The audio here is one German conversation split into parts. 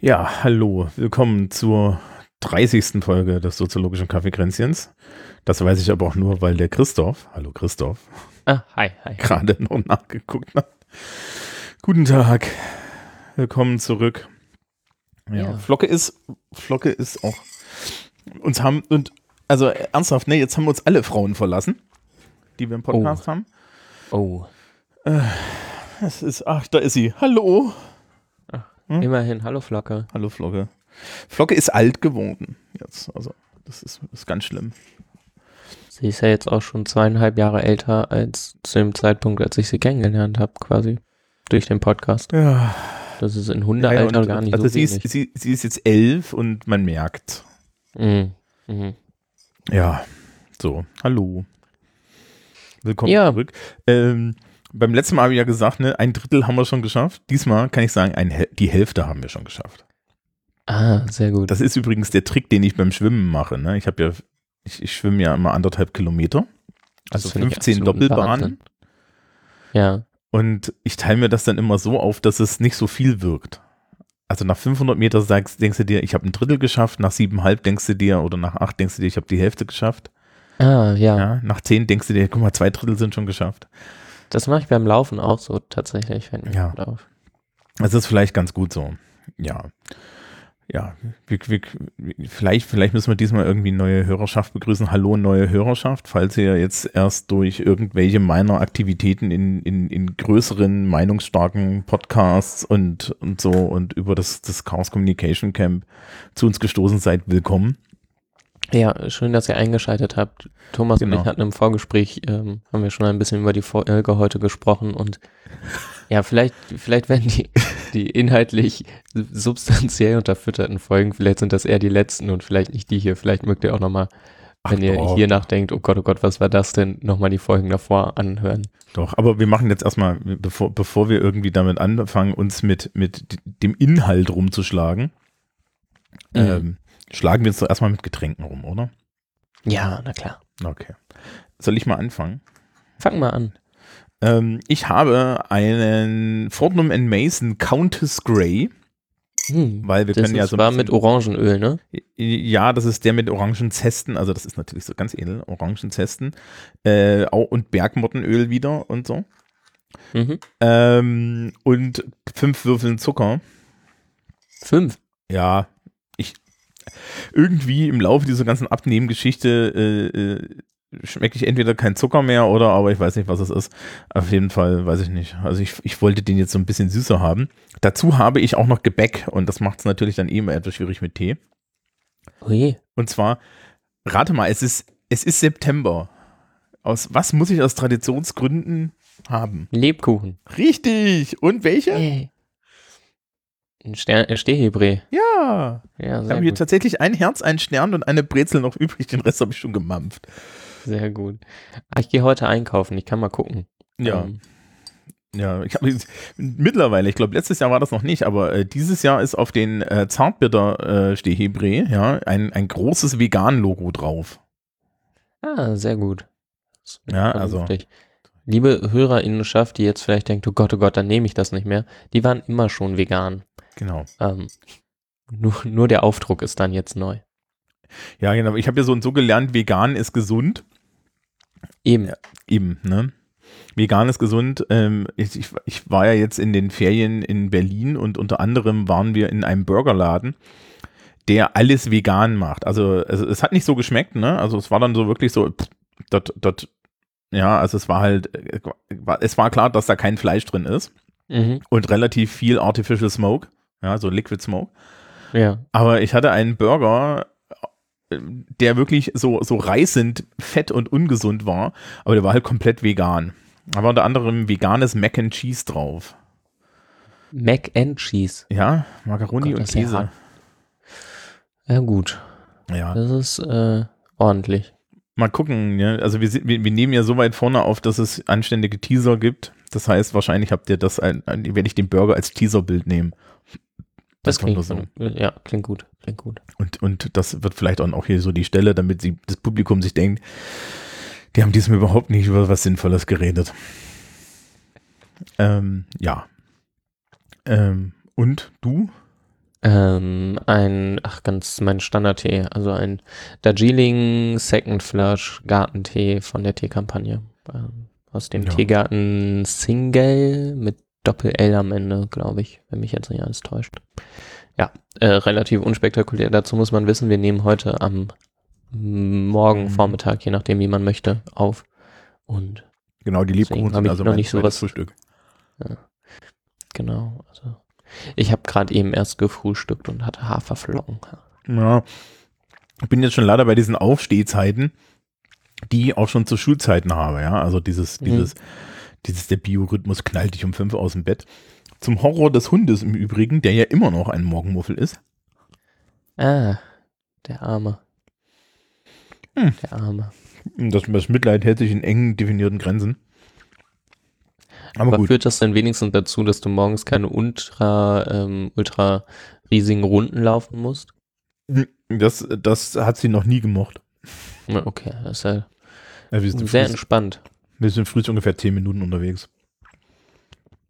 Ja, hallo, willkommen zur 30. Folge des soziologischen Kaffeekränzchens. Das weiß ich aber auch nur, weil der Christoph, hallo Christoph, Ah, hi, hi. gerade noch nachgeguckt hat. Guten Tag, willkommen zurück. Ja, Ja. Flocke ist, Flocke ist auch, uns haben, und, also ernsthaft, ne, jetzt haben uns alle Frauen verlassen, die wir im Podcast haben. Oh, Es ist, ach, da ist sie. Hallo. Hm? immerhin, hallo Flocke. Hallo Flocke. Flocke ist alt geworden jetzt, also das ist, ist ganz schlimm. Sie ist ja jetzt auch schon zweieinhalb Jahre älter als zu dem Zeitpunkt, als ich sie kennengelernt habe, quasi. Durch den Podcast. Ja, Das ist in Hundealter und- gar nicht also so sie ist, wenig. sie, sie ist jetzt elf und man merkt. Mhm. Mhm. Ja, so, hallo. Willkommen Ja. zurück. Ähm, beim letzten Mal habe ich ja gesagt, ne, ein Drittel haben wir schon geschafft. Diesmal kann ich sagen, ein, die Hälfte haben wir schon geschafft. Ah, sehr gut. Das ist übrigens der Trick, den ich beim Schwimmen mache. Ne? Ich habe ja, ich, ich schwimme ja immer anderthalb Kilometer. Also finde ich 15 absoluten Doppelbahnen. Ja, Und ich teile mir das dann immer so auf, dass es nicht so viel wirkt. Also nach 500 Meter sagst, denkst du dir, ich habe ein Drittel geschafft, nach siebeneinhalb denkst du dir, oder nach acht denkst du dir, ich habe die Hälfte geschafft. ah, ja. Ja, nach zehn denkst du dir, guck mal, zwei Drittel sind schon geschafft. Das mache ich beim Laufen auch so tatsächlich, fällt mir Ja. auf. Das ist vielleicht ganz gut so. Ja. Ja, wir, wir, vielleicht, vielleicht müssen wir diesmal irgendwie neue Hörerschaft begrüßen. Hallo, neue Hörerschaft, falls ihr jetzt erst durch irgendwelche meiner Aktivitäten in, in, in größeren, meinungsstarken Podcasts und, und so und über das, das Chaos Communication Camp zu uns gestoßen seid, willkommen. Ja, schön, dass ihr eingeschaltet habt. Thomas und Genau. ich hatten im Vorgespräch, ähm, haben wir schon ein bisschen über die Folge heute gesprochen und ja, vielleicht, vielleicht werden die, die inhaltlich substanziell unterfütterten Folgen, vielleicht sind das eher die letzten und vielleicht nicht die hier. Vielleicht mögt ihr auch nochmal, wenn ihr doch. hier nachdenkt, oh Gott, oh Gott, was war das denn, nochmal die Folgen davor anhören. Doch, aber wir machen jetzt erstmal, bevor, bevor wir irgendwie damit anfangen, uns mit, mit dem Inhalt rumzuschlagen, Mhm. ähm, schlagen wir uns doch erstmal mit Getränken rum, oder? Ja, na klar. Okay. Soll ich mal anfangen? Fang mal an. Ähm, ich habe einen Fortnum Mason Countess Grey, Hm. weil wir Das können ja so war mit Orangenöl, ne? Ja, das ist der mit Orangenzesten, also das ist natürlich so ganz edel, Orangenzesten. Äh, und Bergmottenöl wieder und so. Mhm. Ähm, und fünf Würfeln Zucker. Fünf. Ja, irgendwie im Laufe dieser ganzen Abnehmgeschichte äh, äh, schmecke ich entweder kein Zucker mehr oder aber ich weiß nicht, was es ist. Auf jeden Fall weiß ich nicht. Also ich, ich wollte den jetzt so ein bisschen süßer haben. Dazu habe ich auch noch Gebäck und das macht es natürlich dann eh immer etwas schwierig mit Tee. Oje. Und zwar, rate mal, es ist, es ist September. Aus was muss ich aus Traditionsgründen haben? Lebkuchen. Richtig! Und welche? Hey. Ein Stern, Stehhebrä. Ja! Ja, Ich habe hier tatsächlich ein Herz, einen Stern und eine Brezel noch übrig. Den Rest habe ich schon gemampft. Sehr gut. Ah, ich gehe heute einkaufen, ich kann mal gucken. Ja. Ähm, Ja, ich habe mittlerweile, ich glaube, letztes Jahr war das noch nicht, aber äh, dieses Jahr ist auf den äh, Zartbitter äh, Stehebrä, ja, ein, ein großes Vegan-Logo drauf. ah, sehr gut. Ja, also-. Liebe Hörerinnenschaft, die jetzt vielleicht denkt, oh Gott, oh Gott, dann nehme ich das nicht mehr. Die waren immer schon vegan. Genau. Ähm, nur, nur der Aufdruck ist dann jetzt neu. Ja, genau. Ich habe ja so und so gelernt, vegan ist gesund. Eben. Ja. Eben, ne? Vegan ist gesund. Ähm, ich, ich, war ja jetzt in den Ferien in Berlin und unter anderem waren wir in einem Burgerladen, der alles vegan macht. Also, also es hat nicht so geschmeckt, ne? Also es war dann so wirklich so, pff, dort, dort, ja, also es war halt, äh, es war klar, dass da kein Fleisch drin ist Mhm. und relativ viel Artificial Smoke, ja, so Liquid Smoke. Ja. Aber ich hatte einen Burger, der wirklich so, so reißend fett und ungesund war, aber der war halt komplett vegan. Da war unter anderem veganes Mac and Cheese drauf. Mac and Cheese. Ja, Macaroni Gott, und Käse. Ja, gut. Ja, Das ist äh, ordentlich. mal gucken. Ja. Also wir, wir, wir nehmen ja so weit vorne auf, dass es anständige Teaser gibt. Das heißt, wahrscheinlich habt ihr das, ein, ein, werde ich den Burger als Teaserbild nehmen. Das nur klingt, so. ja, klingt gut, klingt gut. Und, und das wird vielleicht auch hier so die Stelle, damit sie, das Publikum sich denkt, die haben diesmal überhaupt nicht über was Sinnvolles geredet. Ähm, ja. Ähm, und du? Ähm, ein, ach, ganz mein Standardtee, also ein Darjeeling Second Flush Gartentee von der Teekampagne. Ähm, aus dem Ja. Teegarten Single mit Doppel-L am Ende, glaube ich, wenn mich jetzt nicht alles täuscht. Ja, äh, relativ unspektakulär. Dazu muss man wissen, wir nehmen heute am Morgen, Mhm. Vormittag, je nachdem, wie man möchte, auf. Und Genau, die Lebkuchen hab sind also noch mein nicht so was- Frühstück. genau, also ich habe gerade eben erst gefrühstückt und hatte Haferflocken. Ja. Ich bin jetzt schon leider bei diesen Aufstehzeiten, die ich auch schon zu Schulzeiten habe, ja. Also dieses, Mhm. Dieses, der Biorhythmus knallt dich um fünf aus dem Bett. Zum Horror des Hundes im Übrigen, der ja immer noch ein Morgenmuffel ist. Ah, der Arme. Hm. Der Arme. Das, das Mitleid hält sich in engen definierten Grenzen. Aber, Aber gut. führt das denn wenigstens dazu, dass du morgens keine ultra, ähm, ultra riesigen Runden laufen musst? Das, das hat sie noch nie gemocht. Okay, das ist ja sehr entspannt. Wir sind früh ungefähr zehn Minuten unterwegs.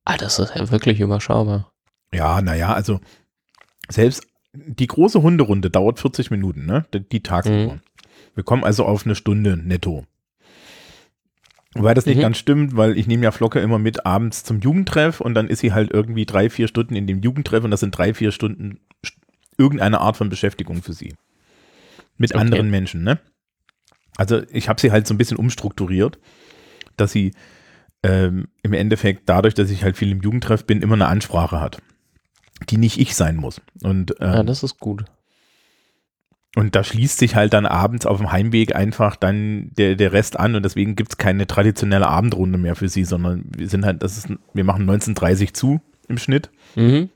Ah, das ist ja wirklich überschaubar. Ja, naja, also selbst die große Hunderunde dauert 40 Minuten, ne? Die, die tagsüber. Mhm. Wir kommen also auf eine Stunde netto. Wobei das nicht Mhm. ganz stimmt, weil ich nehme ja Flocke immer mit abends zum Jugendtreff und dann ist sie halt irgendwie drei, vier Stunden in dem Jugendtreff und das sind drei, vier Stunden st- irgendeine Art von Beschäftigung für sie. Mit Okay. anderen Menschen, ne? Also ich habe sie halt so ein bisschen umstrukturiert, dass sie ähm, im Endeffekt dadurch, dass ich halt viel im Jugendtreff bin, immer eine Ansprache hat, die nicht ich sein muss. Und ähm, Ja, das ist gut. und da schließt sich halt dann abends auf dem Heimweg einfach dann der, der Rest an und deswegen gibt es keine traditionelle Abendrunde mehr für sie, sondern wir sind halt, das ist, wir machen 19.30 zu im Schnitt Mhm.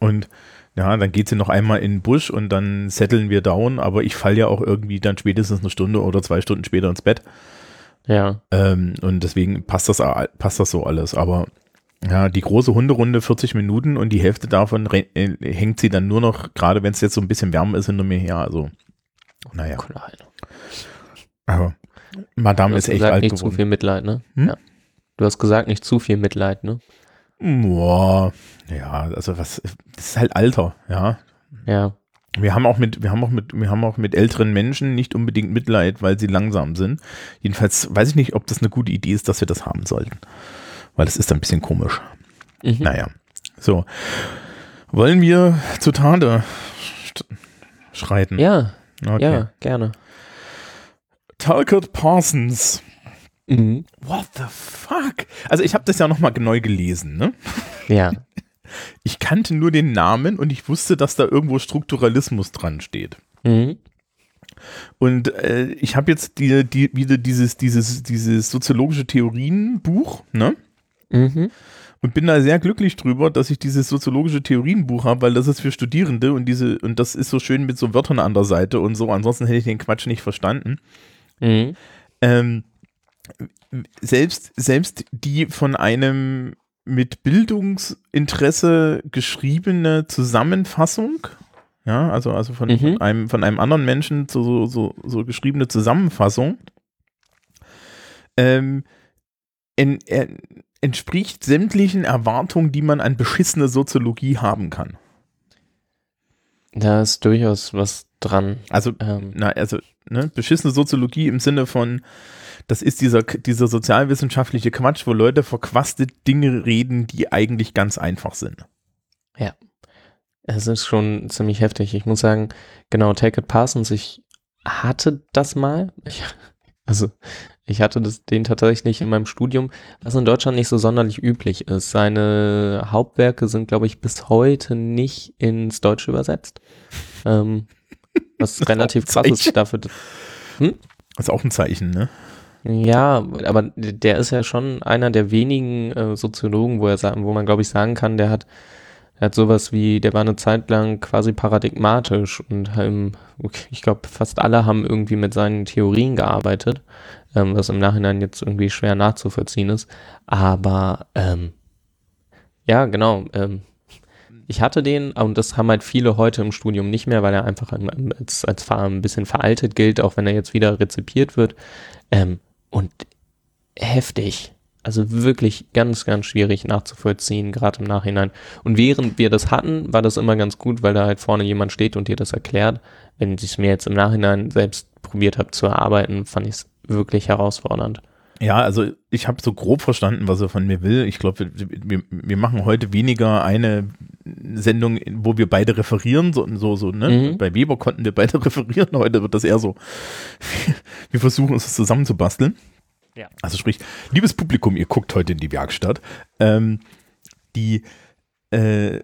und ja, dann geht sie noch einmal in den Busch und dann setteln wir down, aber ich falle ja auch irgendwie dann spätestens eine Stunde oder zwei Stunden später ins Bett Ja. ähm, und deswegen passt das, passt das so alles, aber ja, die große Hunderunde 40 Minuten und die Hälfte davon äh, hängt sie dann nur noch, gerade wenn es jetzt so ein bisschen wärmer ist, hinter mir her, also naja. Klein. Aber Madame ist echt gesagt, alt nicht zu geworden. viel Mitleid, ne? Hm? Ja. Du hast gesagt, nicht zu viel Mitleid, ne? Boah, ja, also was, das ist halt Alter, ja. Ja. Wir haben auch mit, wir haben auch mit, wir haben auch mit älteren Menschen nicht unbedingt Mitleid, weil sie langsam sind. Jedenfalls weiß ich nicht, ob das eine gute Idee ist, dass wir das haben sollten. Weil das ist ein bisschen komisch. Mhm. Naja. So. Wollen wir zu Tade schreiten? Ja, Okay. ja, gerne. Talcott Parsons. Mhm. What the fuck? Also ich habe das ja nochmal neu gelesen, ne? Ja. Ich kannte nur den Namen und ich wusste, dass da irgendwo Strukturalismus dran steht. Mhm. Und äh, ich habe jetzt die, die, wieder dieses, dieses, dieses soziologische Theorienbuch, ne? Mhm. Und bin da sehr glücklich drüber, dass ich dieses soziologische Theorienbuch habe, weil das ist für Studierende und diese, und das ist so schön mit so Wörtern an der Seite und so. Ansonsten hätte ich den Quatsch nicht verstanden. Mhm. Ähm, selbst, selbst die von einem mit Bildungsinteresse geschriebene Zusammenfassung, ja, also, also von, Mhm. einem, von einem anderen Menschen so, so, so, geschriebene Zusammenfassung, ähm, en, en, entspricht sämtlichen Erwartungen, die man an beschissene Soziologie haben kann. Da ist durchaus was dran. Also Ähm, na, also, ne, beschissene Soziologie im Sinne von, das ist dieser, dieser sozialwissenschaftliche Quatsch, wo Leute verquaste Dinge reden, die eigentlich ganz einfach sind. es ist schon ziemlich heftig. Ich muss sagen, genau, Take It Parsons, ich hatte das mal. Ich, also, ich hatte das, den tatsächlich in meinem Studium, was in Deutschland nicht so sonderlich üblich ist. Seine Hauptwerke sind, glaube ich, bis heute nicht ins Deutsche übersetzt. Ähm, was relativ krass ist dafür. dass- Das ist auch ein Zeichen, ne? Ja, aber der ist ja schon einer der wenigen äh, Soziologen, wo er wo man glaube ich sagen kann, der hat, der hat sowas wie, der war eine Zeit lang quasi paradigmatisch und ähm, ich glaube fast alle haben irgendwie mit seinen Theorien gearbeitet, ähm, was im Nachhinein jetzt irgendwie schwer nachzuvollziehen ist. Aber ähm, ja, genau. Ähm, ich hatte den und das haben halt viele heute im Studium nicht mehr, weil er einfach als, als ein bisschen veraltet gilt, auch wenn er jetzt wieder rezipiert wird. Ähm, und heftig. Also wirklich ganz, ganz schwierig nachzuvollziehen, gerade im Nachhinein. Und während wir das hatten, war das immer ganz gut, weil da halt vorne jemand steht und dir das erklärt. Wenn ich es mir jetzt im Nachhinein selbst probiert habe zu erarbeiten, fand ich es wirklich herausfordernd. Ja, also ich habe so grob verstanden, was er von mir will. Ich glaube, wir, wir machen heute weniger eine Sendung, wo wir beide referieren, so, so, so ne? Mhm. Bei Weber konnten wir beide referieren, heute wird das eher so, wir versuchen uns das zusammenzubasteln. Ja. Also sprich, liebes Publikum, ihr guckt heute in die Werkstatt. Ähm, die, äh,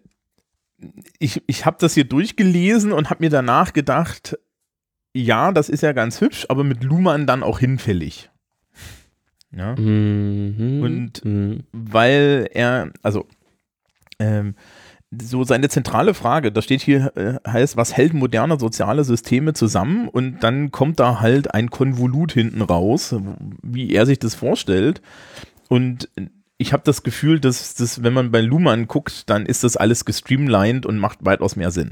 ich, ich habe das hier durchgelesen und habe mir danach gedacht, ja, das ist ja ganz hübsch, aber mit Luhmann dann auch hinfällig. Ja. Mhm. Und mhm. weil er, also ähm, so seine zentrale Frage, da steht hier, äh, heißt, was hält moderne soziale Systeme zusammen? Und dann kommt da halt ein Konvolut hinten raus, wie er sich das vorstellt. Und ich habe das Gefühl, dass, dass, wenn man bei Luhmann guckt, dann ist das alles gestreamlined und macht weitaus mehr Sinn.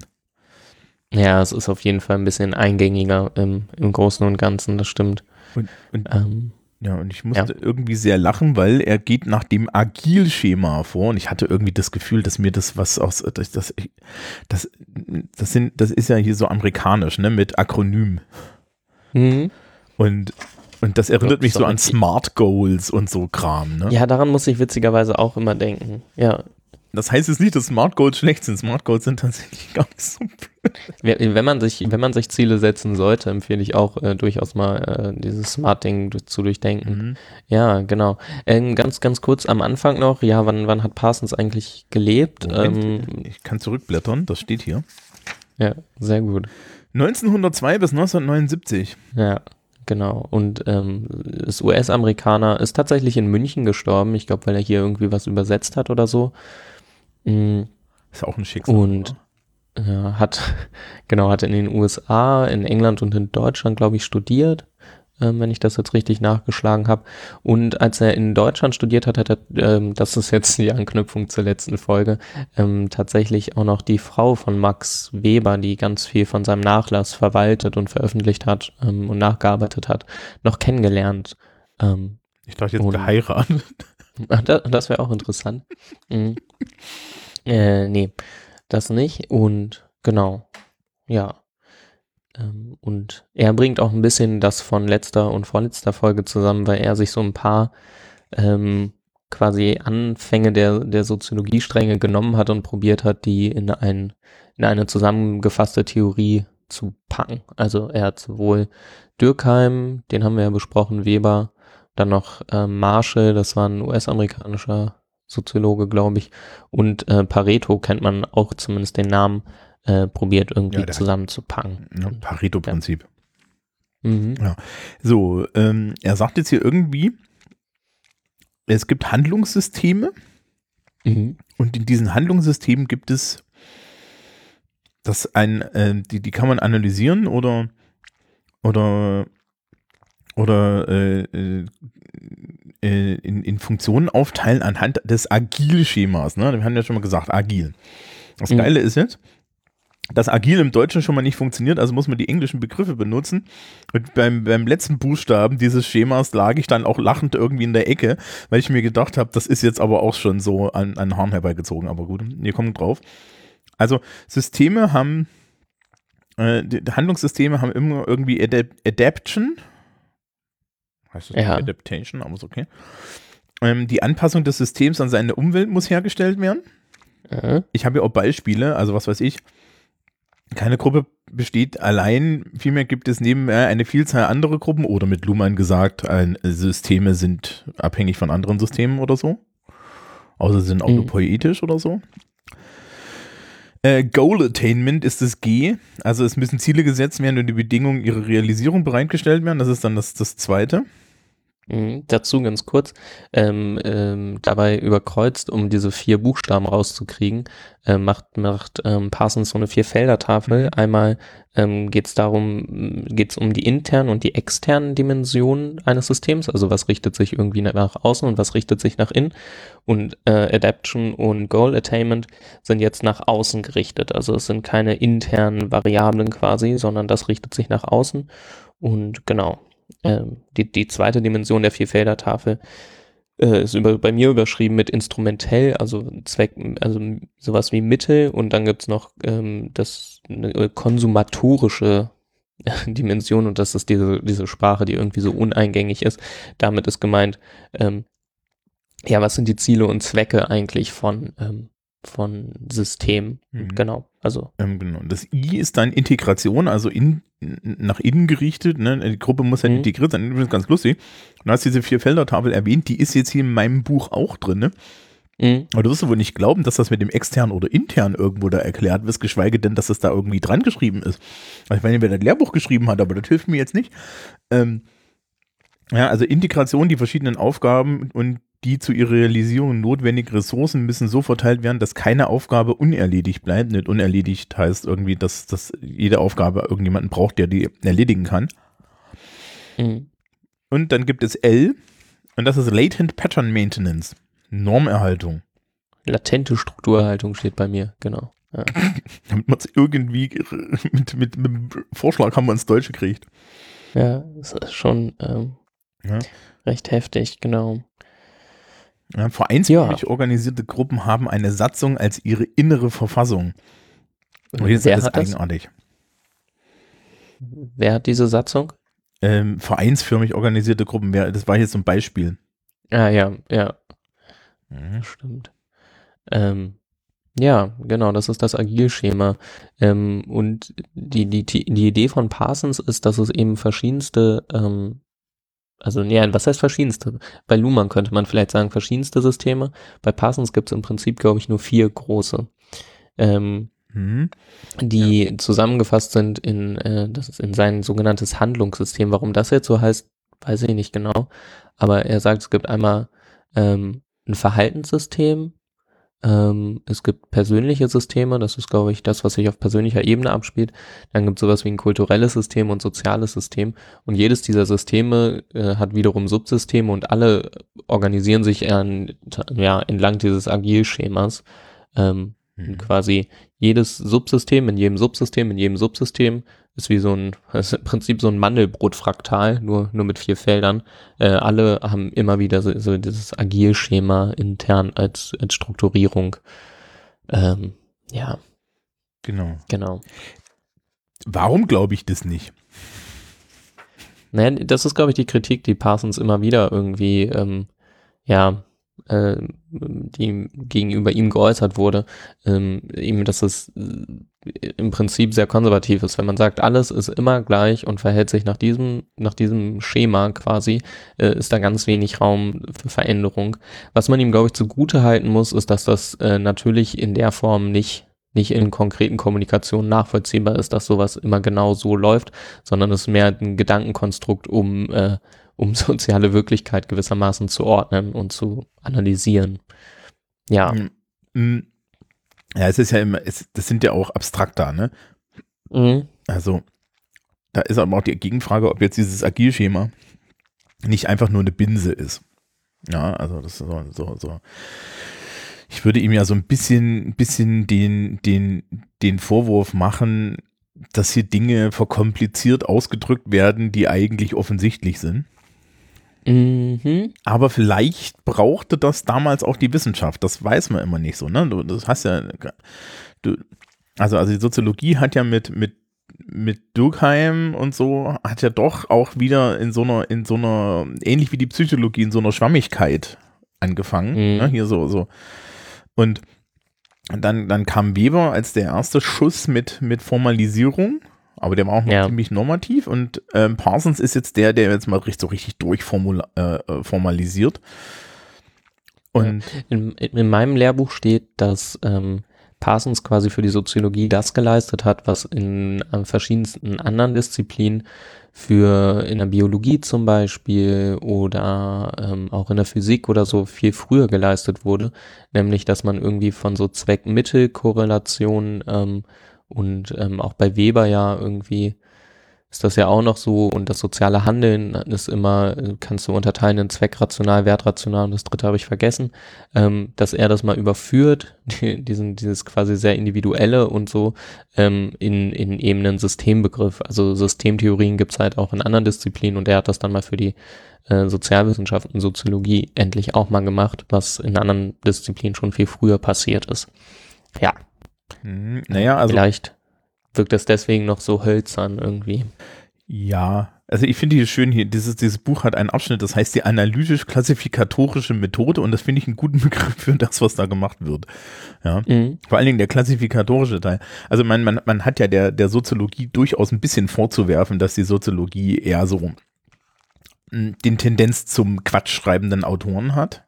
Ja, es ist auf jeden Fall ein bisschen eingängiger im, im Großen und Ganzen, das stimmt. Und, und ähm, ja, und ich musste ja. irgendwie sehr lachen, weil er geht nach dem Agil-Schema vor und ich hatte irgendwie das Gefühl, dass mir das was aus, das, das, das, das sind, das ist ja hier so amerikanisch, ne, mit Akronym. Mhm. Und, und das erinnert mich so an Smart Goals und so Kram, ne? Ja, daran muss ich witzigerweise auch immer denken. Ja, das heißt jetzt nicht, dass Smart Goals schlecht sind. Smart Goals sind tatsächlich gar nicht so blöd. Wenn man sich, wenn man sich Ziele setzen sollte, empfehle ich auch äh, durchaus mal äh, dieses Smart-Ding zu durchdenken. Mhm. Ja, genau. Ähm, ganz, ganz kurz am Anfang noch, ja, wann, wann hat Parsons eigentlich gelebt? Ähm, ich kann zurückblättern, das steht hier. Ja, sehr gut. 1902 bis 1979. Ja, Genau. Und ähm, das US-Amerikaner ist tatsächlich in München gestorben. Ich glaube, weil er hier irgendwie was übersetzt hat oder so. Mhm. Ist auch ein Schicksal. Und ja, hat, genau, hat in den USA, in England und in Deutschland, glaube ich, studiert, ähm, wenn ich das jetzt richtig nachgeschlagen habe. Und als er in Deutschland studiert hat, hat er, ähm, das ist jetzt die Anknüpfung zur letzten Folge, ähm, tatsächlich auch noch die Frau von Max Weber, die ganz viel von seinem Nachlass verwaltet und veröffentlicht hat ähm, und nachgearbeitet hat, noch kennengelernt. Ähm, ich dachte jetzt geheiratet. Das wäre auch interessant. Mhm. Äh, nee, das nicht. Und genau, ja. Ähm, und er bringt auch ein bisschen das von letzter und vorletzter Folge zusammen, weil er sich so ein paar ähm, quasi Anfänge der, der Soziologiestränge genommen hat und probiert hat, die in, ein, in eine zusammengefasste Theorie zu packen. Also er hat sowohl Dürkheim, den haben wir ja besprochen, Weber, dann noch äh, Marshall, das war ein US-amerikanischer Soziologe, glaube ich, und äh, Pareto kennt man auch zumindest den Namen, äh, probiert irgendwie ja, zusammenzupacken. Ja, Pareto-Prinzip. Ja. Mhm. ja. So, ähm, er sagt jetzt hier irgendwie, es gibt Handlungssysteme mhm. und in diesen Handlungssystemen gibt es das ein, äh, die, die kann man analysieren oder oder oder äh, äh, äh, in, in Funktionen aufteilen anhand des Agil-Schemas. Ne? Wir haben ja schon mal gesagt, agil. Das mhm. Geile ist jetzt, dass agil im Deutschen schon mal nicht funktioniert, also muss man die englischen Begriffe benutzen. Und beim, beim letzten Buchstaben dieses Schemas lag ich dann auch lachend irgendwie in der Ecke, weil ich mir gedacht habe, das ist jetzt aber auch schon so an, an Haaren herbeigezogen. Aber gut, wir kommen drauf. Also Systeme haben, äh, Handlungssysteme haben immer irgendwie Adap Adaption, heißt das ja. Adaptation, aber ist okay. Ähm, die Anpassung des Systems an seine Umwelt muss hergestellt werden. Mhm. Ich habe ja auch Beispiele, also was weiß ich. Keine Gruppe besteht allein, vielmehr gibt es nebenher eine Vielzahl anderer Gruppen oder mit Luhmann gesagt, ein, Systeme sind abhängig von anderen Systemen oder so. Außer sie sind auch mhm. nur poetisch oder so. Äh, Goal Attainment ist das G. Also es müssen Ziele gesetzt werden und die Bedingungen ihrer Realisierung bereitgestellt werden. Das ist dann das, das zweite. Mhm, dazu ganz kurz, ähm, ähm, dabei überkreuzt, um diese vier Buchstaben rauszukriegen, äh, macht, macht ähm, Parsons so eine Vier-Felder-Tafel. Einmal ähm, geht es darum, geht es um die internen und die externen Dimensionen eines Systems, also was richtet sich irgendwie nach außen und was richtet sich nach innen. Und äh, Adaption und Goal Attainment sind jetzt nach außen gerichtet. Also es sind keine internen Variablen quasi, sondern das richtet sich nach außen. Und genau, ähm, die, die zweite Dimension der Vierfelder-Tafel äh, ist über, bei mir überschrieben mit instrumentell, also Zweck, also sowas wie Mittel und dann gibt's noch ähm, das eine konsumatorische Dimension und das ist diese, diese Sprache, die irgendwie so uneingängig ist. Damit ist gemeint, ähm, ja, was sind die Ziele und Zwecke eigentlich von, ähm, von Systemen? Mhm. Genau, also. Ähm, genau. Das I ist dann Integration, also in, nach innen gerichtet. Ne? Die Gruppe muss ja mhm. integriert sein. Das ist ganz lustig. Du hast diese Vier-Felder-Tafel erwähnt, die ist jetzt hier in meinem Buch auch drin. Ne? Mhm. Aber du wirst wohl nicht glauben, dass das mit dem extern oder intern irgendwo da erklärt wird, geschweige denn, dass es da irgendwie dran geschrieben ist. Also ich meine, wer das Lehrbuch geschrieben hat, aber das hilft mir jetzt nicht. Ähm, ja, also Integration, die verschiedenen Aufgaben und die zu ihrer Realisierung notwendigen Ressourcen müssen so verteilt werden, dass keine Aufgabe unerledigt bleibt. Nicht unerledigt heißt irgendwie, dass, dass jede Aufgabe irgendjemanden braucht, der die erledigen kann. Mhm. Und dann gibt es L und das ist Latent Pattern Maintenance. Normerhaltung. Latente Strukturerhaltung steht bei mir, genau. Ja. Damit man es irgendwie mit, mit, mit dem Vorschlag haben wir ins Deutsche gekriegt. Ja, das ist schon ähm, ja. recht heftig, genau. Ja, vereinsförmig ja. organisierte Gruppen haben eine Satzung als ihre innere Verfassung. Und Wer ist das eigenartig. Wer hat diese Satzung? Ähm, vereinsförmig organisierte Gruppen. Das war jetzt so ein Beispiel. Ah, ja, ja. Mhm. Stimmt. Ähm, ja, genau, das ist das Agilschema. Ähm, und die, die, die Idee von Parsons ist, dass es eben verschiedenste ähm, also ja, was heißt verschiedenste? Bei Luhmann könnte man vielleicht sagen verschiedenste Systeme. Bei Parsons gibt es im Prinzip, glaube ich, nur vier große, ähm, mhm. die ja. zusammengefasst sind in, äh, das ist in sein sogenanntes Handlungssystem. Warum das jetzt so heißt, weiß ich nicht genau. Aber er sagt, es gibt einmal ähm, ein Verhaltenssystem, ähm, es gibt persönliche Systeme, das ist, glaube ich, das, was sich auf persönlicher Ebene abspielt. Dann gibt es sowas wie ein kulturelles System und soziales System. Und jedes dieser Systeme äh, hat wiederum Subsysteme und alle organisieren sich an, ja, entlang dieses Agilschemas. Ähm, mhm. Quasi jedes Subsystem, in jedem Subsystem, in jedem Subsystem ist wie so ein, ist im Prinzip so ein Mandelbrotfraktal, nur, nur mit vier Feldern. Äh, alle haben immer wieder so, so dieses Agilschema intern als, als Strukturierung. Ähm, ja. Genau. Genau. Warum glaube ich das nicht? Naja, das ist, glaube ich, die Kritik, die Parsons immer wieder irgendwie, ähm, ja, äh, die gegenüber ihm geäußert wurde, ähm, eben, dass es äh, im Prinzip sehr konservativ ist. Wenn man sagt, alles ist immer gleich und verhält sich nach diesem, nach diesem Schema quasi, äh, ist da ganz wenig Raum für Veränderung. Was man ihm, glaube ich, zugute halten muss, ist, dass das äh, natürlich in der Form nicht nicht in konkreten Kommunikationen nachvollziehbar ist, dass sowas immer genau so läuft, sondern es ist mehr ein Gedankenkonstrukt, um äh, um soziale Wirklichkeit gewissermaßen zu ordnen und zu analysieren. Ja. Mm, mm. Ja, es ist ja immer, es, das sind ja auch abstrakter, ne? Mhm. Also, da ist aber auch die Gegenfrage, ob jetzt dieses Agilschema nicht einfach nur eine Binse ist. Ja, also das ist so, so, so. Ich würde ihm ja so ein bisschen, bisschen den, den, den Vorwurf machen, dass hier Dinge verkompliziert ausgedrückt werden, die eigentlich offensichtlich sind. Mhm. Aber vielleicht brauchte das damals auch die Wissenschaft. Das weiß man immer nicht so. Ne? Du, das hast ja, du, also, also die Soziologie hat ja mit, mit, mit Durkheim und so, hat ja doch auch wieder in so einer, in so einer, ähnlich wie die Psychologie, in so einer Schwammigkeit angefangen. Mhm. Ne? Hier so, so. Und dann, dann kam Weber als der erste Schuss mit, mit Formalisierung aber der war auch noch ja. ziemlich normativ und ähm, Parsons ist jetzt der, der jetzt mal richtig, so richtig durchformalisiert. Äh, und in, in, meinem Lehrbuch steht, dass ähm, Parsons quasi für die Soziologie das geleistet hat, was in äh, verschiedensten anderen Disziplinen für in der Biologie zum Beispiel oder ähm, auch in der Physik oder so viel früher geleistet wurde, nämlich dass man irgendwie von so Zweck-Mittel-Korrelationen ähm, und ähm, auch bei Weber ja irgendwie ist das ja auch noch so und das soziale Handeln ist immer, kannst du unterteilen in zweckrational, wertrational und das dritte habe ich vergessen, ähm, dass er das mal überführt, die, diesen, dieses quasi sehr individuelle und so ähm, in, in eben einen Systembegriff. Also Systemtheorien gibt's halt auch in anderen Disziplinen und er hat das dann mal für die äh, Sozialwissenschaften, Soziologie endlich auch mal gemacht, was in anderen Disziplinen schon viel früher passiert ist. Ja. Hm, naja, also. Vielleicht wirkt das deswegen noch so hölzern irgendwie. Ja, also ich finde hier schön hier, dieses, dieses Buch hat einen Abschnitt, das heißt die analytisch-klassifikatorische Methode und das finde ich einen guten Begriff für das, was da gemacht wird. Ja. Mhm. Vor allen Dingen der klassifikatorische Teil. Also man, man, man hat ja der, der Soziologie durchaus ein bisschen vorzuwerfen, dass die Soziologie eher so hm, den Tendenz zum Quatschschreibenden Autoren hat.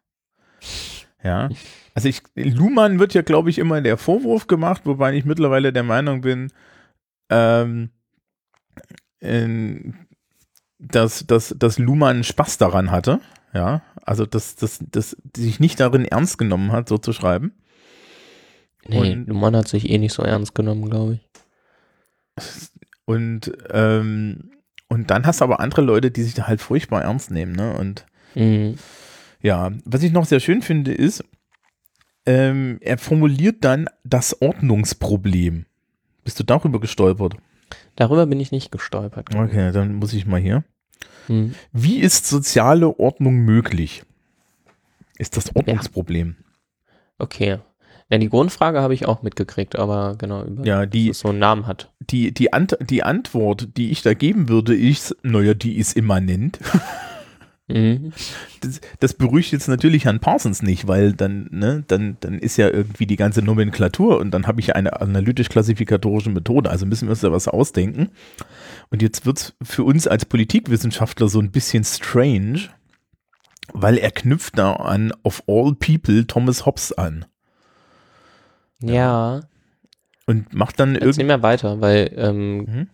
Ja. Also ich, Luhmann wird ja, glaube ich, immer der Vorwurf gemacht, wobei ich mittlerweile der Meinung bin, ähm, dass, dass, dass Luhmann Spaß daran hatte. Ja, also dass, dass, dass sich nicht darin ernst genommen hat, so zu schreiben. Nee, und, Luhmann hat sich eh nicht so ernst genommen, glaube ich. Und, ähm, und dann hast du aber andere Leute, die sich da halt furchtbar ernst nehmen, ne? Und mhm. Ja, was ich noch sehr schön finde, ist, ähm, er formuliert dann das Ordnungsproblem. Bist du darüber gestolpert? Darüber bin ich nicht gestolpert. Okay, dann muss ich mal hier. Hm. Wie ist soziale Ordnung möglich? Ist das Ordnungsproblem. Ja. Okay. Ja, die Grundfrage habe ich auch mitgekriegt, aber genau, über, ja, die, so einen Namen hat. Die, die, Ant die Antwort, die ich da geben würde, ist, naja, die ist immanent. Mhm. Das, das beruhigt jetzt natürlich Herrn Parsons nicht, weil dann, ne, dann, dann ist ja irgendwie die ganze Nomenklatur und dann habe ich ja eine analytisch-klassifikatorische Methode, also müssen wir uns da was ausdenken. Und jetzt wird es für uns als Politikwissenschaftler so ein bisschen strange, weil er knüpft da an of all people Thomas Hobbes an. Ja. ja. Und macht dann irgendwie. mehr weiter, weil ähm, mhm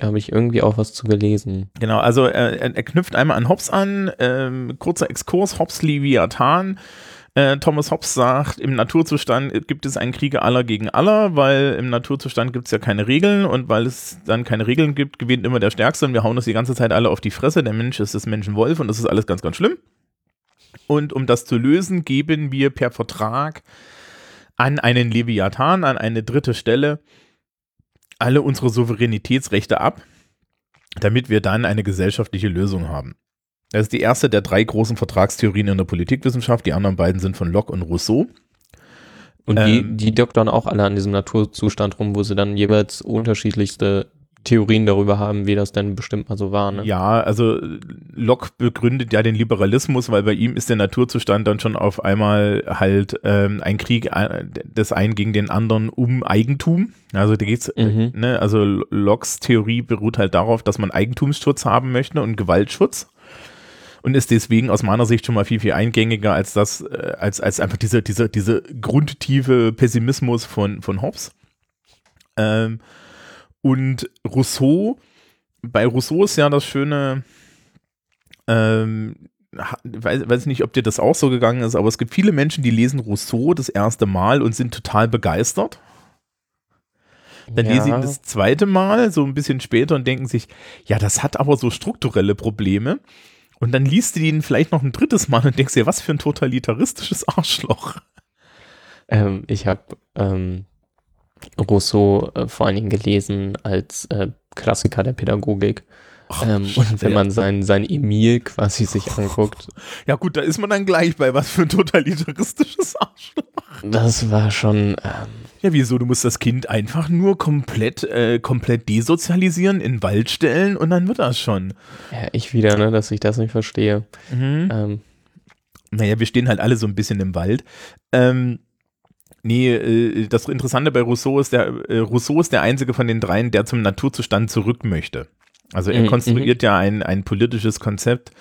habe ich irgendwie auch was zu gelesen. Genau, also er, er knüpft einmal an Hobbes an, ähm, kurzer Exkurs, Hobbes Leviathan. Äh, Thomas Hobbes sagt, im Naturzustand gibt es einen Kriege aller gegen aller, weil im Naturzustand gibt es ja keine Regeln und weil es dann keine Regeln gibt, gewinnt immer der Stärkste und wir hauen uns die ganze Zeit alle auf die Fresse. Der Mensch ist das Menschenwolf und das ist alles ganz, ganz schlimm. Und um das zu lösen, geben wir per Vertrag an einen Leviathan, an eine dritte Stelle, alle unsere Souveränitätsrechte ab, damit wir dann eine gesellschaftliche Lösung haben. Das ist die erste der drei großen Vertragstheorien in der Politikwissenschaft. Die anderen beiden sind von Locke und Rousseau. Und die, ähm, die doktern auch alle an diesem Naturzustand rum, wo sie dann jeweils unterschiedlichste Theorien darüber haben, wie das denn bestimmt mal so war. Ne? Ja, also Locke begründet ja den Liberalismus, weil bei ihm ist der Naturzustand dann schon auf einmal halt ähm, ein Krieg äh, des einen gegen den anderen um Eigentum. Also da geht's, mhm. ne, also Lockes Theorie beruht halt darauf, dass man Eigentumsschutz haben möchte und Gewaltschutz und ist deswegen aus meiner Sicht schon mal viel, viel eingängiger als das, äh, als, als einfach diese, diese, diese grundtiefe Pessimismus von, von Hobbes. Ähm, und Rousseau, bei Rousseau ist ja das Schöne, ähm, weiß, weiß nicht, ob dir das auch so gegangen ist, aber es gibt viele Menschen, die lesen Rousseau das erste Mal und sind total begeistert. Dann ja. lesen sie ihn das zweite Mal, so ein bisschen später und denken sich, ja, das hat aber so strukturelle Probleme. Und dann liest du ihn vielleicht noch ein drittes Mal und denkst dir, was für ein totalitaristisches Arschloch. Ähm, ich habe ähm, Rousseau äh, vor allen Dingen gelesen als äh, Klassiker der Pädagogik. Oh, ähm, und wenn man sein, sein Emil quasi sich anguckt. Ja gut, da ist man dann gleich bei was für ein totalitaristisches Arschloch. Das war schon. Ähm, ja, wieso? Du musst das Kind einfach nur komplett, äh, komplett desozialisieren, in den Wald stellen und dann wird das schon. Ja, ich wieder, ne, dass ich das nicht verstehe. Mhm. Ähm. Naja, wir stehen halt alle so ein bisschen im Wald. Ähm, Nee, äh, das Interessante bei Rousseau ist, der äh, Rousseau ist der einzige von den dreien, der zum Naturzustand zurück möchte. Also er mhm, konstruiert mhm. ja ein, ein politisches Konzept,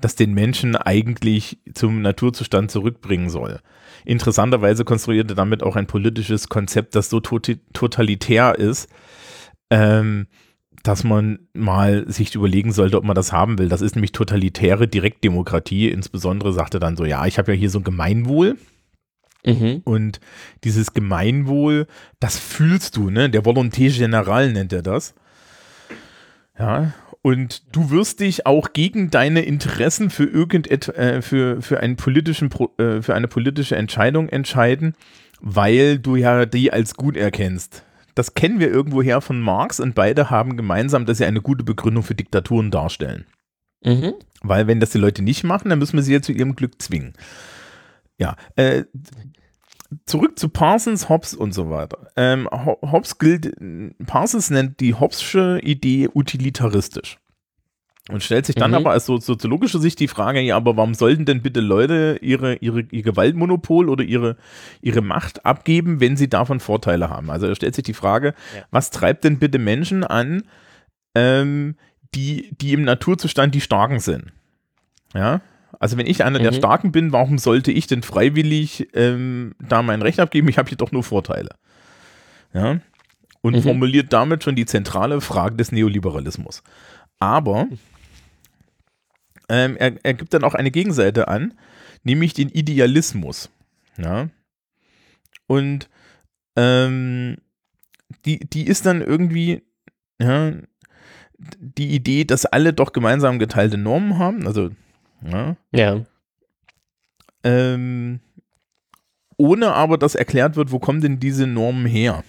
das den Menschen eigentlich zum Naturzustand zurückbringen soll. interessanterweise konstruiert er damit auch ein politisches Konzept, das so tot totalitär ist, ähm, dass man mal sich überlegen sollte, ob man das haben will. Das ist nämlich totalitäre Direktdemokratie. Insbesondere sagte dann so, ja, ich habe ja hier so ein Gemeinwohl. Mhm. Und dieses Gemeinwohl, das fühlst du, ne? Der Volonté Général nennt er das. Ja, und du wirst dich auch gegen deine Interessen für irgendet, äh, für, für, einen politischen, äh, für eine politische Entscheidung entscheiden, weil du ja die als gut erkennst. Das kennen wir irgendwoher von Marx und beide haben gemeinsam, dass sie eine gute Begründung für Diktaturen darstellen. Mhm. Weil wenn das die Leute nicht machen, dann müssen wir sie ja zu ihrem Glück zwingen. Ja, äh, zurück zu Parsons, Hobbes und so weiter. Ähm, Hobbes gilt, Parsons nennt die Hobbesche Idee utilitaristisch. Und stellt sich dann mhm. aber als so, soziologische Sicht die Frage, ja, aber warum sollten denn bitte Leute ihre, ihre, ihr Gewaltmonopol oder ihre, ihre Macht abgeben, wenn sie davon Vorteile haben? Also er stellt sich die Frage, ja. was treibt denn bitte Menschen an, ähm, die, die im Naturzustand die Starken sind? Ja, also wenn ich einer mhm. der Starken bin, warum sollte ich denn freiwillig ähm, da mein Recht abgeben? Ich habe hier doch nur Vorteile. Ja. Und mhm. formuliert damit schon die zentrale Frage des Neoliberalismus. Aber ähm, er, er gibt dann auch eine Gegenseite an, nämlich den Idealismus. Ja. Und ähm, die, die ist dann irgendwie, ja, die Idee, dass alle doch gemeinsam geteilte Normen haben, also ja. ja. Ähm, ohne aber, dass erklärt wird, wo kommen denn diese Normen her?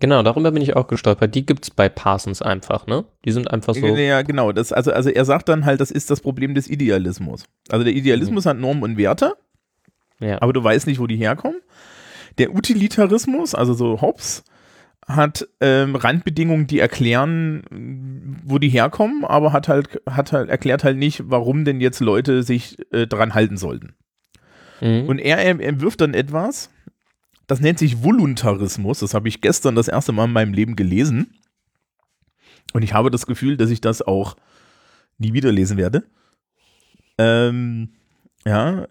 Genau, darüber bin ich auch gestolpert. Die gibt es bei Parsons einfach, ne? Die sind einfach so. Ja, genau. Das, also, also er sagt dann halt, das ist das Problem des Idealismus. Also der Idealismus mhm. hat Normen und Werte, ja. aber du weißt nicht, wo die herkommen. Der Utilitarismus, also so Hobbes, hat ähm, Randbedingungen, die erklären, wo die herkommen, aber hat halt, hat halt, erklärt halt nicht, warum denn jetzt Leute sich äh, dran halten sollten. Mhm. Und er, er entwirft dann etwas, das nennt sich Voluntarismus. Das habe ich gestern das erste Mal in meinem Leben gelesen. Und ich habe das Gefühl, dass ich das auch nie wieder lesen werde. Ähm, ja,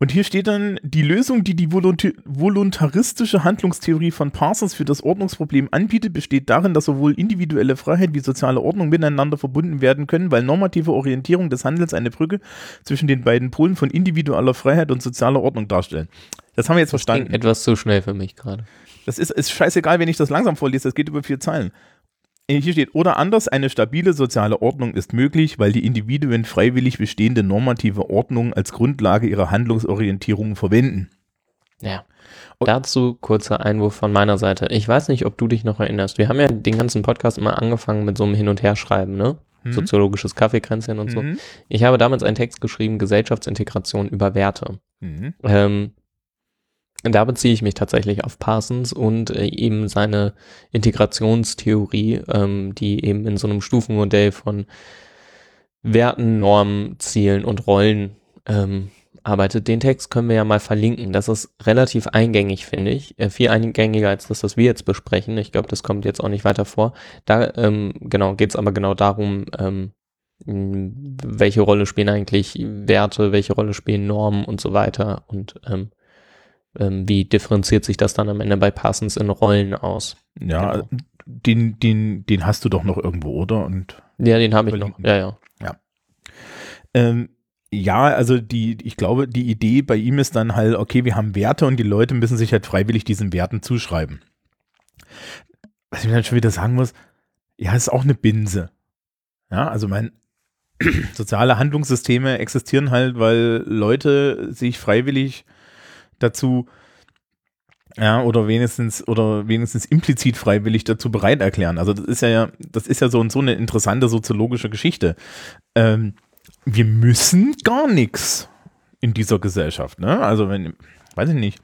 und hier steht dann, die Lösung, die die voluntaristische Handlungstheorie von Parsons für das Ordnungsproblem anbietet, besteht darin, dass sowohl individuelle Freiheit wie soziale Ordnung miteinander verbunden werden können, weil normative Orientierung des Handels eine Brücke zwischen den beiden Polen von individueller Freiheit und sozialer Ordnung darstellen. Das haben wir jetzt das verstanden. Etwas zu schnell für mich gerade. Das ist, ist scheißegal, wenn ich das langsam vorlese, das geht über vier Zeilen. Hier steht, oder anders, eine stabile soziale Ordnung ist möglich, weil die Individuen freiwillig bestehende normative Ordnung als Grundlage ihrer Handlungsorientierung verwenden. Ja. Dazu kurzer Einwurf von meiner Seite. Ich weiß nicht, ob du dich noch erinnerst. Wir haben ja den ganzen Podcast immer angefangen mit so einem Hin- und Herschreiben, ne? Mhm. Soziologisches Kaffeekränzchen und mhm. so. Ich habe damals einen Text geschrieben, Gesellschaftsintegration über Werte. Mhm. Ähm, da beziehe ich mich tatsächlich auf Parsons und äh, eben seine Integrationstheorie, ähm, die eben in so einem Stufenmodell von Werten, Normen, Zielen und Rollen ähm, arbeitet. Den Text können wir ja mal verlinken. Das ist relativ eingängig, finde ich. Äh, viel eingängiger als das, was wir jetzt besprechen. Ich glaube, das kommt jetzt auch nicht weiter vor. Da ähm, genau geht es aber genau darum, ähm, welche Rolle spielen eigentlich Werte, welche Rolle spielen Normen und so weiter und ähm, wie differenziert sich das dann am Ende bei Parsons in Rollen aus? Ja, genau. den, den, den hast du doch noch irgendwo, oder? Und ja, den habe ich noch. Ja, ja. Ja. Ähm, ja, also die, ich glaube, die Idee bei ihm ist dann halt, okay, wir haben Werte und die Leute müssen sich halt freiwillig diesen Werten zuschreiben. Was ich mir dann schon wieder sagen muss, ja, ist auch eine Binse. Ja, also mein, soziale Handlungssysteme existieren halt, weil Leute sich freiwillig dazu, ja, oder wenigstens, oder wenigstens implizit freiwillig dazu bereit erklären. Also das ist ja, das ist ja so und so eine interessante soziologische Geschichte. Ähm, wir müssen gar nichts in dieser Gesellschaft, ne? Also wenn, weiß ich nicht.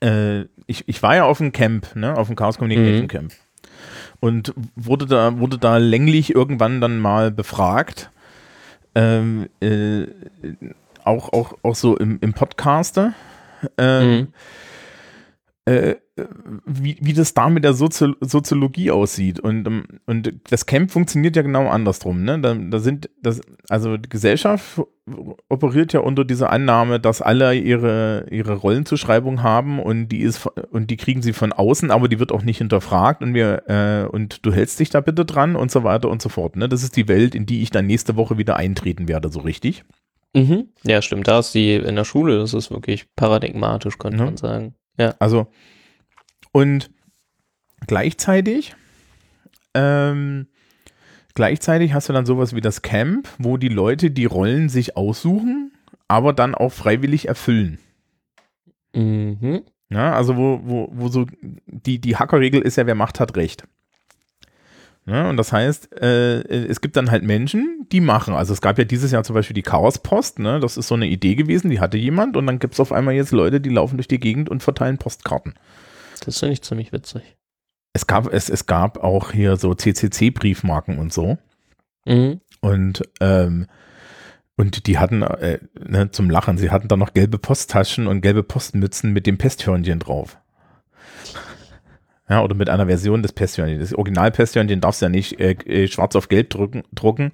Äh, ich, ich war ja auf dem Camp, ne, auf dem Chaos Communication mhm. Camp. Und wurde da, wurde da länglich irgendwann dann mal befragt, ähm, äh, auch, auch, auch so im, im Podcaster, ähm, mhm. äh, wie, wie das da mit der Sozi Soziologie aussieht. Und, ähm, und das Camp funktioniert ja genau andersrum. Ne? Da, da sind das, also die Gesellschaft operiert ja unter dieser Annahme, dass alle ihre, ihre Rollenzuschreibung haben und die ist und die kriegen sie von außen, aber die wird auch nicht hinterfragt und wir äh, und du hältst dich da bitte dran und so weiter und so fort. Ne? Das ist die Welt, in die ich dann nächste Woche wieder eintreten werde, so richtig. Mhm. Ja, stimmt. Da ist die in der Schule, das ist wirklich paradigmatisch, könnte Ja. man sagen. Ja. Also, und gleichzeitig, ähm, gleichzeitig hast du dann sowas wie das Camp, wo die Leute die Rollen sich aussuchen, aber dann auch freiwillig erfüllen. Mhm. Ja, also wo, wo, wo so die, die Hackerregel ist ja, wer macht, hat Recht. Ja, und das heißt, äh, es gibt dann halt Menschen, die machen. Also es gab ja dieses Jahr zum Beispiel die Chaospost, ne? Das ist so eine Idee gewesen, die hatte jemand und dann gibt es auf einmal jetzt Leute, die laufen durch die Gegend und verteilen Postkarten. Das finde ich ziemlich witzig. Es gab, es, es gab auch hier so CCC-Briefmarken und so. Mhm. Und, ähm, und die hatten, äh, ne, zum Lachen, sie hatten da noch gelbe Posttaschen und gelbe Postmützen mit dem Pesthörnchen drauf. Ja, oder mit einer Version des Pesthörnchens. Das Original-Pesthörnchen darfst du ja nicht äh, äh, schwarz auf gelb drücken, drucken,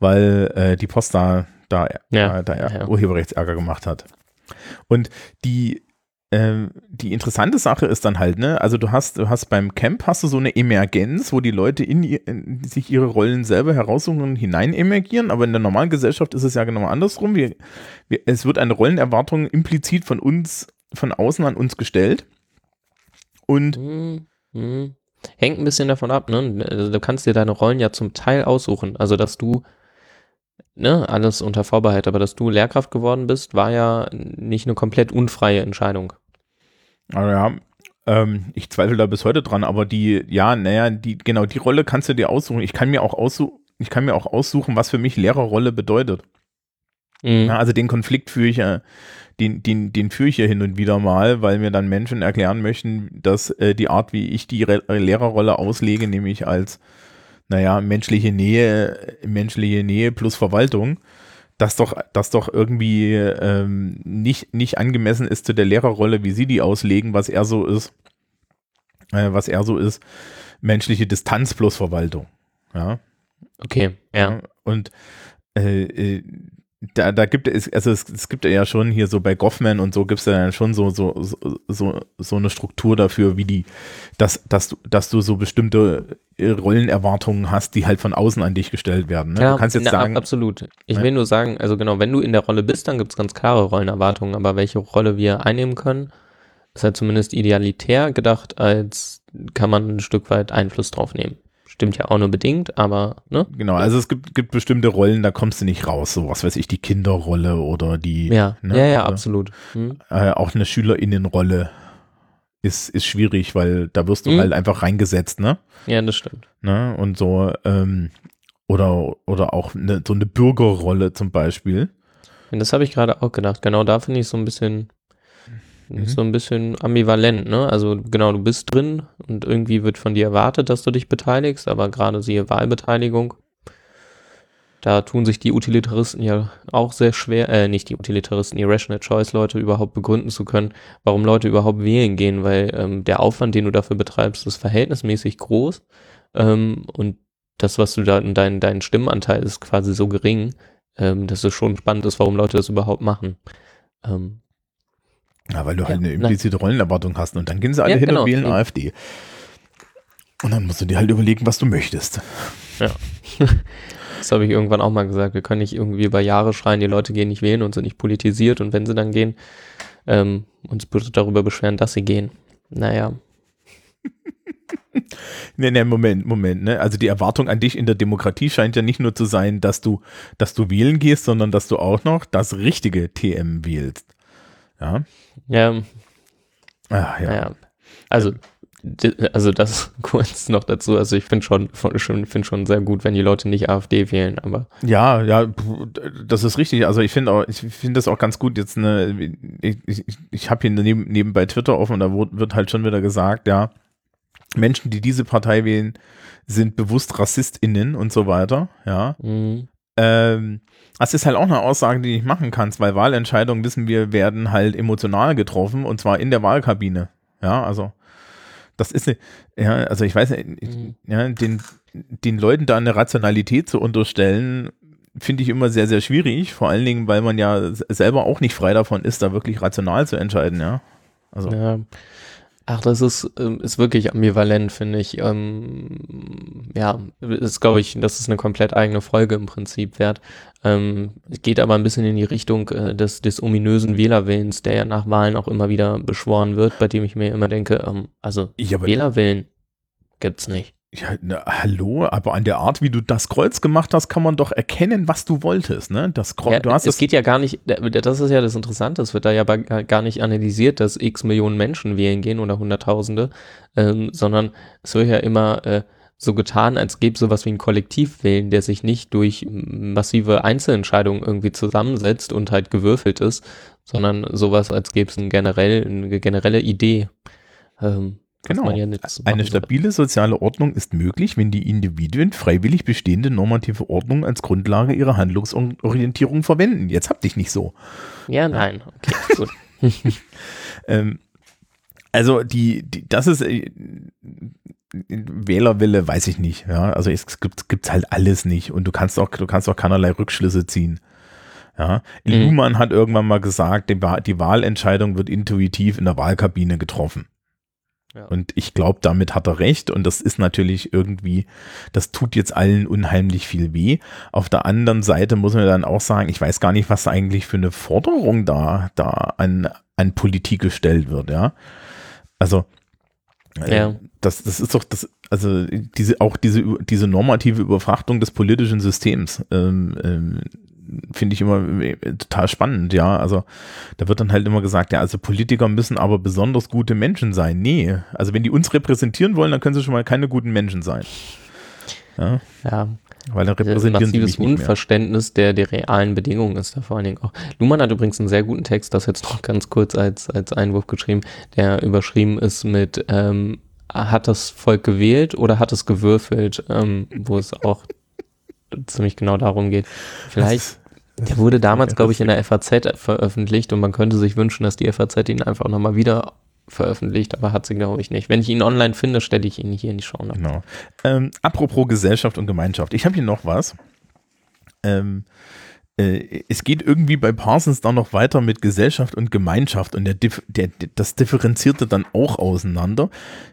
weil äh, die Post da, da, Ja, da, da ja. Urheberrechtsärger gemacht hat. Und die, ähm, die interessante Sache ist dann halt, ne, also du hast, du hast beim Camp hast du so eine Emergenz, wo die Leute in, in sich ihre Rollen selber heraussuchen und hinein emergieren, aber in der normalen Gesellschaft ist es ja genau andersrum. Wir, wir, es wird eine Rollenerwartung implizit von uns, von außen an uns gestellt. Und Mhm. Mhm. Hängt ein bisschen davon ab, ne? Also du kannst dir deine Rollen ja zum Teil aussuchen. Also, dass du, ne, alles unter Vorbehalt, aber dass du Lehrkraft geworden bist, war ja nicht eine komplett unfreie Entscheidung. Aber ja, ähm, ich zweifle da bis heute dran, aber die, ja, naja, die, genau, die Rolle kannst du dir aussuchen. Ich kann mir auch aussuchen, ich kann mir auch aussuchen, was für mich Lehrerrolle bedeutet. Mhm. Ja, also den Konflikt führe ich ja, den, den, den führe ich ja hin und wieder mal, weil mir dann Menschen erklären möchten, dass äh, die Art, wie ich die Re Lehrerrolle auslege, nämlich als, naja, menschliche Nähe, menschliche Nähe plus Verwaltung, das doch, das doch irgendwie ähm, nicht, nicht angemessen ist zu der Lehrerrolle, wie sie die auslegen, was er so ist, äh, was er so ist, menschliche Distanz plus Verwaltung. Ja. Okay, ja. Und äh, äh, da, da gibt es, also es, es gibt ja schon hier so bei Goffman und so gibt es ja schon so, so, so, so, eine Struktur dafür, wie die, dass, dass du, dass du so bestimmte äh, Rollenerwartungen hast, die halt von außen an dich gestellt werden. Ne? Ja, du kannst jetzt na, sagen, absolut. Ich will nur sagen, also genau, wenn du in der Rolle bist, dann gibt es ganz klare Rollenerwartungen, aber welche Rolle wir einnehmen können, ist halt zumindest idealitär gedacht, als kann man ein Stück weit Einfluss drauf nehmen. Stimmt ja auch nur bedingt, aber, ne? genau, also es gibt, gibt bestimmte Rollen, da kommst du nicht raus, so was weiß ich, die Kinderrolle oder die, Ja, ne, ja, ja, absolut. Hm. äh, auch eine SchülerInnenrolle ist, ist schwierig, weil da wirst du Mhm. halt einfach reingesetzt, ne? Ja, das stimmt. ne? Und so, ähm, oder, oder auch eine, so eine Bürgerrolle zum Beispiel. Und das habe ich gerade auch gedacht. Genau da finde ich so ein bisschen, Mhm. so ein bisschen ambivalent, ne? Also genau, du bist drin und irgendwie wird von dir erwartet, dass du dich beteiligst, aber gerade siehe Wahlbeteiligung, da tun sich die Utilitaristen ja auch sehr schwer, äh, nicht die Utilitaristen, die Rational Choice Leute überhaupt begründen zu können, warum Leute überhaupt wählen gehen, weil ähm, der Aufwand, den du dafür betreibst, ist verhältnismäßig groß ähm, und das, was du da, dein, dein Stimmenanteil ist quasi so gering, ähm, dass es schon spannend ist, warum Leute das überhaupt machen. Ähm, Ja, weil du Ja, halt eine implizite Rollenerwartung hast und dann gehen sie alle Ja, hin genau. und wählen. AfD. Und dann musst du dir halt überlegen, was du möchtest. Das habe ich irgendwann auch mal gesagt. Wir können nicht irgendwie über Jahre schreien, die Leute gehen nicht wählen und sind nicht politisiert und wenn sie dann gehen, ähm, uns bitte darüber beschweren, dass sie gehen. Naja, Nee, nee, Moment, Moment, ne? Also die Erwartung an dich in der Demokratie scheint ja nicht nur zu sein, dass du, dass du wählen gehst, sondern dass du auch noch das richtige TM wählst. Ja. ja, Ah, ja. naja. Also, also das kurz noch dazu. Also ich finde schon, schon, find schon sehr gut, wenn die Leute nicht AfD wählen, aber Ja, ja, das ist richtig. Also ich finde auch, ich finde das auch ganz gut. Jetzt eine, ich, ich, ich habe hier neben, nebenbei Twitter offen und da wird, halt schon wieder gesagt, ja, Menschen, die diese Partei wählen, sind bewusst RassistInnen und so weiter, ja. mh, Ähm, das ist halt auch eine Aussage, die du nicht machen kannst, weil Wahlentscheidungen, wissen wir, werden halt emotional getroffen und zwar in der Wahlkabine. Ja, also Das ist eine, ja, also ich weiß nicht, ich, Mhm. ja, den, den Leuten da eine Rationalität zu unterstellen, finde ich immer sehr, sehr schwierig. Vor allen Dingen, weil man ja selber auch nicht frei davon ist, da wirklich rational zu entscheiden, ja. Also, Ja. Ach, das ist, ähm, ist wirklich ambivalent, finde ich. Ähm, ja, ist, glaube ich, das ist eine komplett eigene Folge im Prinzip wert. Ähm, es geht aber ein bisschen in die Richtung äh, des, des ominösen Wählerwillens, der ja nach Wahlen auch immer wieder beschworen wird, bei dem ich mir immer denke, ähm, also ja, Wählerwillen gibt's nicht. Ja, na, hallo, aber an der Art, wie du das Kreuz gemacht hast, kann man doch erkennen, was du wolltest, ne? Das Kreuz, Ja, du hast es das, geht ja gar nicht, das ist ja das Interessante, es wird da ja ba- gar nicht analysiert, dass x Millionen Menschen wählen gehen oder Hunderttausende, ähm, sondern es wird ja immer äh, so getan, als gäbe es sowas wie ein Kollektivwillen, der sich nicht durch massive Einzelentscheidungen irgendwie zusammensetzt und halt gewürfelt ist, sondern sowas, als gäbe es ein generell, eine generelle Idee. Ähm, Genau. ja jetzt Eine stabile soziale Ordnung ist möglich, wenn die Individuen freiwillig bestehende normative Ordnung als Grundlage ihrer Handlungsorientierung verwenden. Jetzt hab dich nicht so. Ja, nein, okay, gut. Ähm, also die, die, das ist äh, Wählerwille, weiß ich nicht. Ja, also es gibt gibt's halt alles nicht und du kannst auch, du kannst auch keinerlei Rückschlüsse ziehen. Ja, Mhm. Luhmann hat irgendwann mal gesagt, die, die Wahlentscheidung wird intuitiv in der Wahlkabine getroffen. Ja. Und ich glaube, damit hat er recht. Und das ist natürlich irgendwie, das tut jetzt allen unheimlich viel weh. Auf der anderen Seite muss man dann auch sagen, ich weiß gar nicht, was eigentlich für eine Forderung da, da an, an Politik gestellt wird, ja. Also, äh, Ja. das, das ist doch das, also diese, auch diese, diese normative Überfrachtung des politischen Systems, ähm, ähm, finde ich immer äh, total spannend, ja. Also da wird dann halt immer gesagt, ja, also Politiker müssen aber besonders gute Menschen sein. Nee, also wenn die uns repräsentieren wollen, dann können sie schon mal keine guten Menschen sein. Ja, Ja, weil dann Ein repräsentieren sie massives mich nicht mehr. Unverständnis der, der realen Bedingungen ist da vor allen Dingen auch. Luhmann hat übrigens einen sehr guten Text, das jetzt noch ganz kurz als, als Einwurf geschrieben, der überschrieben ist mit ähm, hat das Volk gewählt oder hat es gewürfelt, ähm, wo es auch ziemlich genau darum geht. Vielleicht, der wurde damals, glaube ich, in der FAZ veröffentlicht und man könnte sich wünschen, dass die FAZ ihn einfach nochmal wieder veröffentlicht, aber hat sie, glaube ich, nicht. Wenn ich ihn online finde, stelle ich ihn hier in die Show. Notes. Genau. Ähm, apropos Gesellschaft und Gemeinschaft. Ich habe hier noch was. Ähm, äh, es geht irgendwie bei Parsons dann noch weiter mit Gesellschaft und Gemeinschaft und der, Dif- der, das differenzierte dann auch auseinander.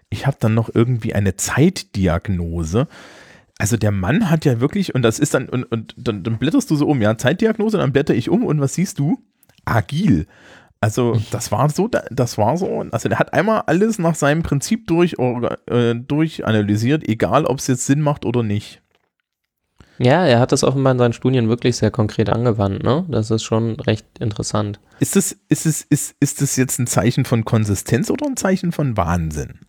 Ich habe dann noch irgendwie eine Zeitdiagnose. Also der Mann hat ja wirklich, und das ist dann, und, und dann, dann blätterst du so um, ja, Zeitdiagnose, dann blätter ich um und was siehst du? Agil. Also das war so, da- das war so, also der hat einmal alles nach seinem Prinzip durch, äh, durchanalysiert, egal ob es jetzt Sinn macht oder nicht. Ja, er hat das offenbar in seinen Studien wirklich sehr konkret angewandt, ne? Das ist schon recht interessant. Ist das, ist es, ist, ist das jetzt ein Zeichen von Konsistenz oder ein Zeichen von Wahnsinn?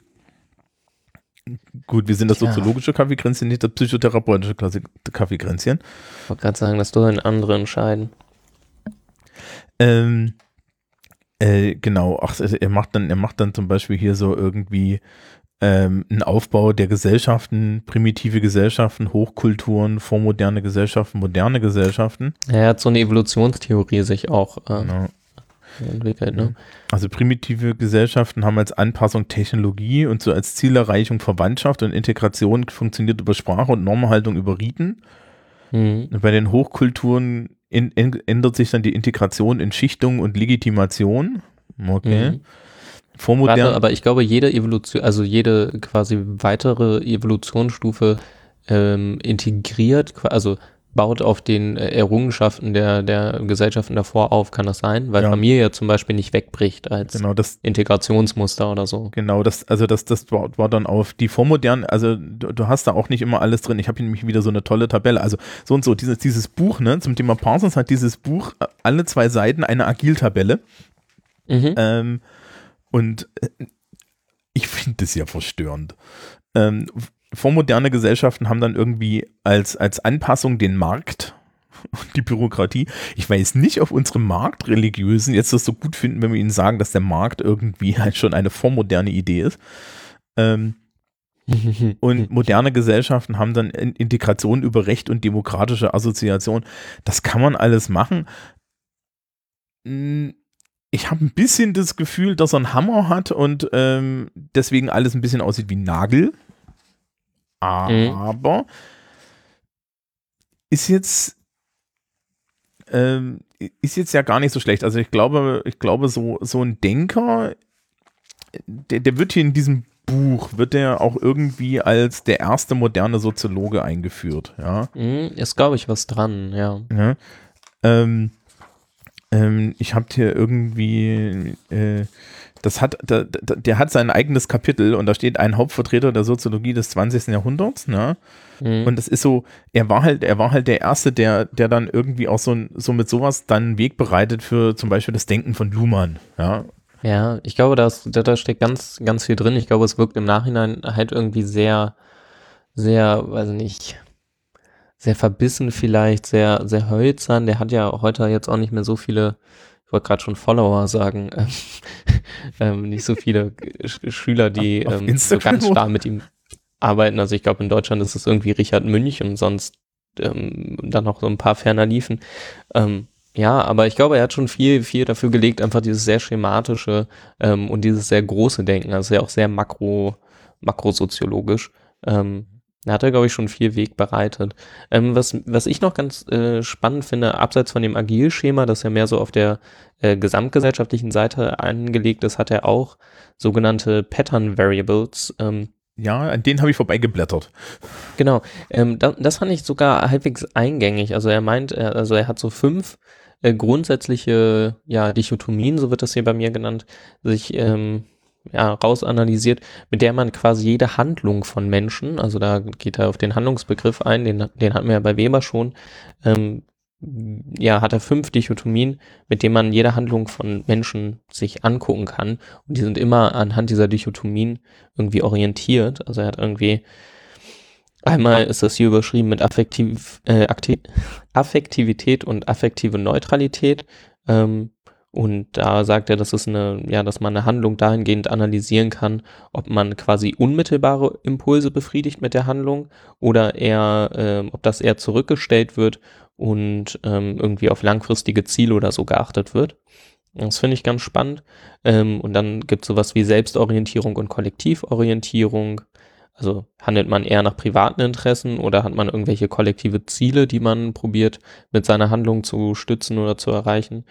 Gut, wir sind das Tja. soziologische Kaffeekränzchen, nicht das psychotherapeutische Kaffeekränzchen. Ich wollte gerade sagen, das sollen andere entscheiden. Ähm, äh, genau, ach, er macht dann, er macht dann zum Beispiel hier so irgendwie ähm, einen Aufbau der Gesellschaften, primitive Gesellschaften, Hochkulturen, vormoderne Gesellschaften, moderne Gesellschaften. Er hat so eine Evolutionstheorie sich auch äh, Genau. Entwickelt, ne? Also primitive Gesellschaften haben als Anpassung Technologie und so als Zielerreichung Verwandtschaft und Integration funktioniert über Sprache und Normhaltung über Riten. Mhm. Bei den Hochkulturen in, in, ändert sich dann die Integration in Schichtung und Legitimation. Okay. Mhm. Vormodern, Warte, aber ich glaube, jede Evolution, also jede quasi weitere Evolutionsstufe ähm, integriert, also baut auf den äh, Errungenschaften der, der Gesellschaften davor auf, kann das sein? Weil Ja. Familie zum Beispiel nicht wegbricht als genau, das, Integrationsmuster oder so. genau, das, also das, das war, war dann auf die vormodernen, also du, du hast da auch nicht immer alles drin. Ich habe hier nämlich wieder so eine tolle Tabelle. Also so und so, dieses, dieses Buch, ne, zum Thema Parsons hat dieses Buch äh, alle zwei Seiten eine Agiltabelle. Mhm. Ähm, und äh, ich finde das ja verstörend. Ähm, vormoderne Gesellschaften haben dann irgendwie als, als Anpassung den Markt und die Bürokratie. Ich weiß nicht, ob unsere Marktreligiösen jetzt das so gut finden, wenn wir ihnen sagen, dass der Markt irgendwie halt schon eine vormoderne Idee ist. Ähm, und moderne Gesellschaften haben dann In- Integration über Recht und demokratische Assoziation. Das kann man alles machen. Hm, ich habe ein bisschen das Gefühl, dass er einen Hammer hat und ähm, deswegen alles ein bisschen aussieht wie Nagel. Aber mhm. ist jetzt ähm, ist jetzt ja gar nicht so schlecht. Also ich glaube, ich glaube, so, so ein Denker, der, der wird hier in diesem Buch, wird der auch irgendwie als der erste moderne Soziologe eingeführt, ja. Mhm, ist, glaube ich, was dran, ja. ja. Ähm, ähm, ich habe hier irgendwie, äh, das hat, der, der, hat sein eigenes Kapitel und da steht ein Hauptvertreter der Soziologie des 20. Jahrhunderts, ne? Mhm. Und das ist so, er war halt, er war halt der Erste, der, der dann irgendwie auch so, so mit sowas dann Weg bereitet für zum Beispiel das Denken von Luhmann, ja. Ja, ich glaube, da, da steckt ganz, ganz viel drin. Ich glaube, es wirkt im Nachhinein halt irgendwie sehr, sehr, weiß nicht, sehr verbissen vielleicht, sehr, sehr hölzern. Der hat ja heute jetzt auch nicht mehr so viele, ich wollte gerade schon Follower sagen, ähm, ähm, nicht so viele Schüler, die ähm, so ganz stark mit ihm arbeiten. Also ich glaube, in Deutschland ist es irgendwie Richard Münch und sonst ähm, dann noch so ein paar ferner liefen. Ähm, ja, aber ich glaube, er hat schon viel, viel dafür gelegt, einfach dieses sehr schematische ähm, und dieses sehr große Denken, also ja auch sehr makro, makrosoziologisch. Ähm, da hat er, glaube ich, schon viel Weg bereitet. Ähm, was, was ich noch ganz äh, spannend finde, abseits von dem Agilschema, das ja mehr so auf der äh, gesamtgesellschaftlichen Seite angelegt ist, hat er auch sogenannte Pattern Variables. Ähm, ja, an denen habe ich vorbeigeblättert. Genau, ähm, das, das fand ich sogar halbwegs eingängig. Also er meint, er, also er hat so fünf äh, grundsätzliche ja, Dichotomien, so wird das hier bei mir genannt, sich ähm, ja, rausanalysiert, mit der man quasi jede Handlung von Menschen, also da geht er auf den Handlungsbegriff ein, den, den hatten wir ja bei Weber schon, ähm, ja, hat er fünf Dichotomien, mit denen man jede Handlung von Menschen sich angucken kann. Und die sind immer anhand dieser Dichotomien irgendwie orientiert. Also er hat irgendwie, einmal ist das hier überschrieben mit Affektiv, äh, Affektivität und affektive Neutralität. Ähm, und da sagt er, dass es eine, ja, dass man eine Handlung dahingehend analysieren kann, ob man quasi unmittelbare Impulse befriedigt mit der Handlung oder eher, äh, ob das eher zurückgestellt wird und ähm, irgendwie auf langfristige Ziele oder so geachtet wird. Das finde ich ganz spannend. Ähm, und dann gibt es sowas wie Selbstorientierung und Kollektivorientierung. Also handelt man eher nach privaten Interessen oder hat man irgendwelche kollektive Ziele, die man probiert mit seiner Handlung zu stützen oder zu erreichen?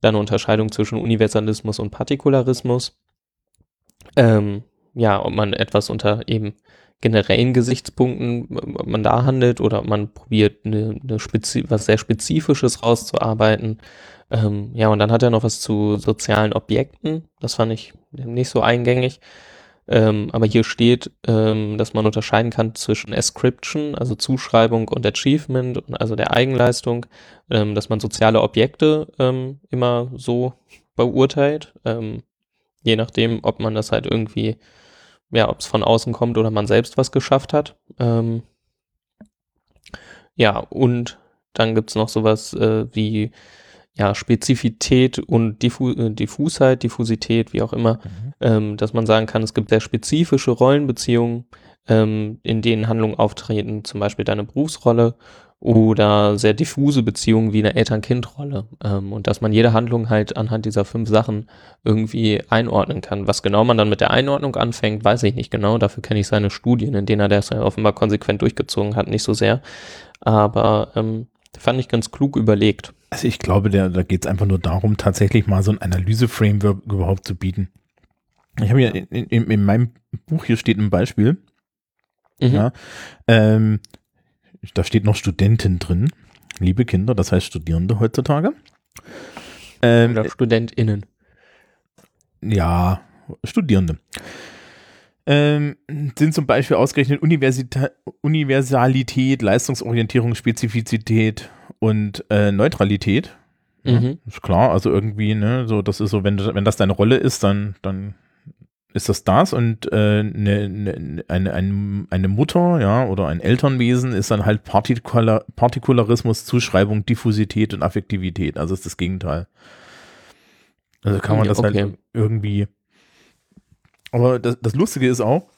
Dann eine Unterscheidung zwischen Universalismus und Partikularismus. Ähm, ja, ob man etwas unter eben generellen Gesichtspunkten ob man da handelt oder ob man probiert, eine, eine was sehr Spezifisches rauszuarbeiten. Ähm, ja, und dann hat er noch was zu sozialen Objekten. Das fand ich nicht so eingängig. Ähm, aber hier steht, ähm, dass man unterscheiden kann zwischen Ascription, also Zuschreibung und Achievement, also der Eigenleistung, ähm, dass man soziale Objekte ähm, immer so beurteilt, ähm, je nachdem, ob man das halt irgendwie ja, ob es von außen kommt oder man selbst was geschafft hat. Ähm, ja, und dann gibt es noch sowas äh, wie ja, Spezifität und Diffu äh, Diffusheit, Diffusität, wie auch immer, mhm. Ähm, dass man sagen kann, es gibt sehr spezifische Rollenbeziehungen, ähm, in denen Handlungen auftreten, zum Beispiel deine Berufsrolle oder sehr diffuse Beziehungen wie eine Eltern-Kind-Rolle. Ähm, und dass man jede Handlung halt anhand dieser fünf Sachen irgendwie einordnen kann. Was genau man dann mit der Einordnung anfängt, weiß ich nicht genau. Dafür kenne ich seine Studien, in denen er das offenbar konsequent durchgezogen hat, nicht so sehr. Aber ähm, fand ich ganz klug überlegt. Also ich glaube, der, da geht es einfach nur darum, tatsächlich mal so ein Analyse-Framework überhaupt zu bieten. Ich habe ja in, in, in, meinem Buch hier steht ein Beispiel. Mhm. Ja, ähm, da steht noch Studentin drin. Liebe Kinder, das heißt Studierende heutzutage. Ähm, Oder StudentInnen. Ja, Studierende. Ähm, sind zum Beispiel ausgerechnet Universita Universalität, Leistungsorientierung, Spezifizität und äh, Neutralität. Mhm. ist klar, also irgendwie, ne, so, das ist so, wenn, wenn das deine Rolle ist, dann, dann ist das das und äh, ne, ne, eine, eine, eine Mutter, ja, oder ein Elternwesen ist dann halt Partikular, Partikularismus, Zuschreibung, Diffusität und Affektivität. Also ist das Gegenteil. Also kann man das halt okay. halt irgendwie. Aber das, das Lustige ist auch,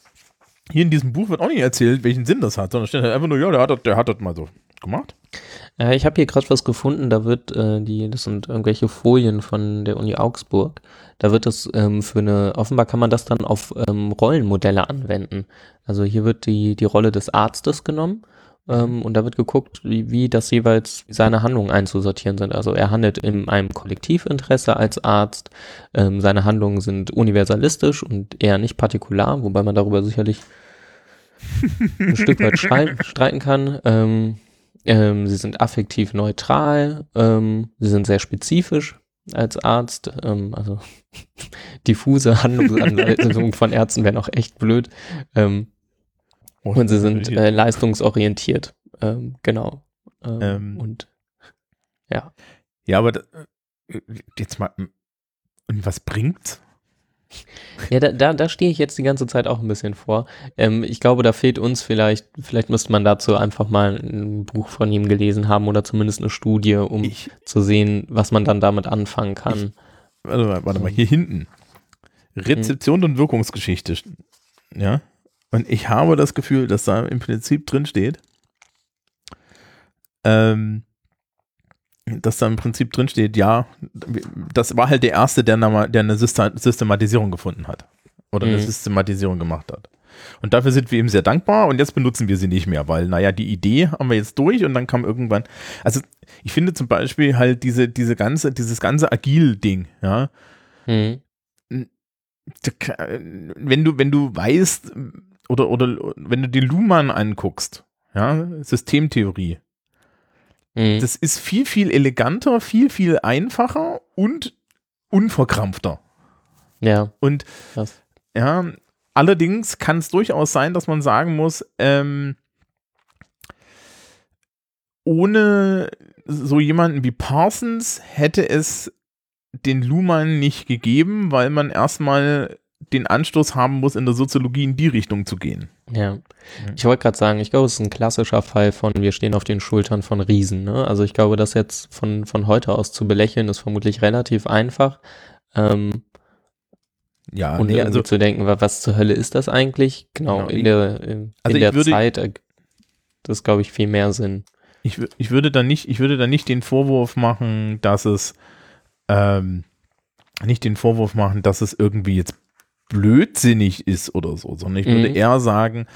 hier in diesem Buch wird auch nicht erzählt, welchen Sinn das hat, sondern steht halt einfach nur, ja, der hat das, der hat das mal so gemacht. Äh, ich habe hier gerade was gefunden, da wird äh, die, das sind irgendwelche Folien von der Uni Augsburg. Da wird das ähm, für eine, offenbar kann man das dann auf ähm, Rollenmodelle anwenden. Also hier wird die, die Rolle des Arztes genommen ähm, und da wird geguckt, wie, wie das jeweils seine Handlungen einzusortieren sind. Also er handelt in einem Kollektivinteresse als Arzt. Ähm, seine Handlungen sind universalistisch und eher nicht partikular, wobei man darüber sicherlich ein Stück weit streiten kann. Ähm, ähm, sie sind affektiv neutral, ähm, sie sind sehr spezifisch als Arzt, ähm, also diffuse Handlungsanleitungen von Ärzten wären auch echt blöd. Ähm, und sie sind äh, leistungsorientiert, ähm, genau. Ähm, ähm, und ja. Ja, aber äh, jetzt mal, und was bringt ja, da, da, da stehe ich jetzt die ganze Zeit auch ein bisschen vor. Ähm, ich glaube, da fehlt uns vielleicht, vielleicht müsste man dazu einfach mal ein Buch von ihm gelesen haben oder zumindest eine Studie, um ich, zu sehen, was man dann damit anfangen kann. Ich, warte, mal, warte mal, hier hinten. Rezeption hm. und Wirkungsgeschichte. Ja. Und ich habe das Gefühl, dass da im Prinzip drin steht, ähm, dass da im Prinzip drin steht, ja, das war halt der Erste, der, der eine Systematisierung gefunden hat. Oder mhm. eine Systematisierung gemacht hat. Und dafür sind wir ihm sehr dankbar und jetzt benutzen wir sie nicht mehr, weil, naja, die Idee haben wir jetzt durch und dann kam irgendwann, also ich finde zum Beispiel halt diese, diese ganze, dieses ganze Agil-Ding, ja. Mhm. Wenn du, wenn du weißt, oder, oder wenn du den Luhmann anguckst, ja, Systemtheorie, Mhm. Das ist viel, viel eleganter, viel, viel einfacher und unverkrampfter. Ja. Und Krass. ja, allerdings kann es durchaus sein, dass man sagen muss, ähm, ohne so jemanden wie Parsons hätte es den Luhmann nicht gegeben, weil man erstmal den Anstoß haben muss, in der Soziologie in die Richtung zu gehen. Ja. Ich wollte gerade sagen, ich glaube, es ist ein klassischer Fall von, wir stehen auf den Schultern von Riesen. Ne? Also ich glaube, das jetzt von, von heute aus zu belächeln, ist vermutlich relativ einfach. Ähm, ja, und nee, also zu denken, was zur Hölle ist das eigentlich? Genau, genau in der, in, also in der würde, Zeit, das glaube ich viel mehr Sinn. Ich, ich würde da nicht, ich würde da nicht den Vorwurf machen, dass es ähm, nicht den Vorwurf machen, dass es irgendwie jetzt blödsinnig ist oder so, sondern ich würde mhm. eher sagen,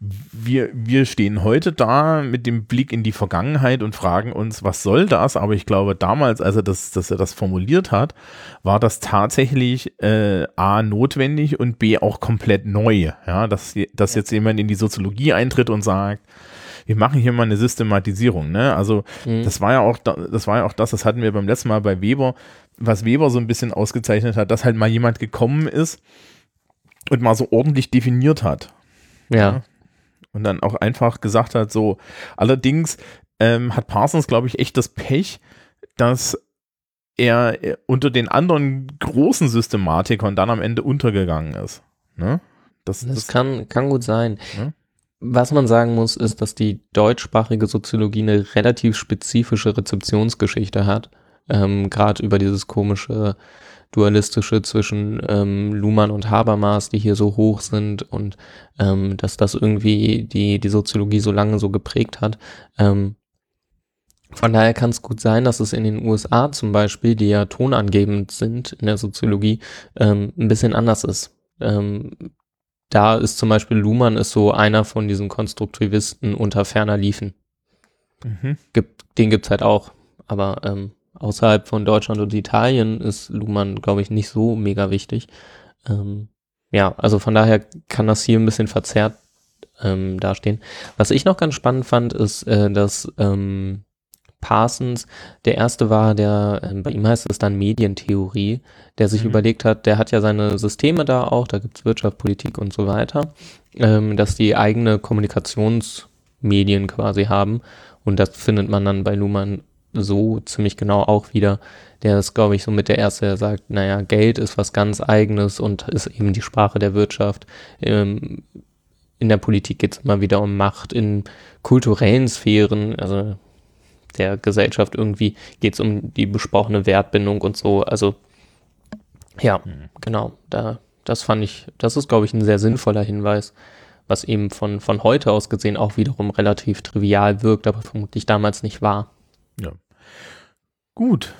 wir, wir stehen heute da mit dem Blick in die Vergangenheit und fragen uns, was soll das? Aber ich glaube, damals, als er das, dass er das formuliert hat, war das tatsächlich äh, A notwendig und B auch komplett neu. Ja, dass, dass jetzt jemand in die Soziologie eintritt und sagt, wir machen hier mal eine Systematisierung. Ne? Also mhm. das war ja auch, das war ja auch das, das hatten wir beim letzten Mal bei Weber, was Weber so ein bisschen ausgezeichnet hat, dass halt mal jemand gekommen ist und mal so ordentlich definiert hat. Ja. ja. Und dann auch einfach gesagt hat, so, allerdings ähm, hat Parsons, glaube ich, echt das Pech, dass er äh, unter den anderen großen Systematikern dann am Ende untergegangen ist. Ne? Das, das, das kann, kann gut sein. Ne? Was man sagen muss, ist, dass die deutschsprachige Soziologie eine relativ spezifische Rezeptionsgeschichte hat. Ähm, Gerade über dieses komische dualistische zwischen ähm, Luhmann und Habermas, die hier so hoch sind und ähm, dass das irgendwie die, die Soziologie so lange so geprägt hat. Ähm, von daher kann es gut sein, dass es in den USA zum Beispiel, die ja tonangebend sind in der Soziologie, ähm, ein bisschen anders ist. Ähm, da ist zum Beispiel Luhmann ist so einer von diesen Konstruktivisten unter ferner Liefen. Mhm. Gibt, den gibt's halt auch, aber ähm, außerhalb von Deutschland und Italien ist Luhmann, glaube ich, nicht so mega wichtig. Ähm, ja, also von daher kann das hier ein bisschen verzerrt ähm, dastehen. Was ich noch ganz spannend fand, ist, äh, dass ähm, Parsons der erste war, der, äh, bei ihm heißt es dann Medientheorie, der sich mhm. überlegt hat, der hat ja seine Systeme da auch, da gibt's Wirtschaft, Politik und so weiter, ähm, dass die eigene Kommunikationsmedien quasi haben. Und das findet man dann bei Luhmann so ziemlich genau auch wieder. Der ist, glaube ich, so mit der Erste, der sagt, naja, Geld ist was ganz Eigenes und ist eben die Sprache der Wirtschaft. Ähm, in der Politik geht es immer wieder um Macht, in kulturellen Sphären, also der Gesellschaft irgendwie geht es um die besprochene Wertbindung und so. Also ja, mhm. genau, da, das fand ich, das ist, glaube ich, ein sehr sinnvoller Hinweis, was eben von, von heute aus gesehen auch wiederum relativ trivial wirkt, aber vermutlich damals nicht war. Gut.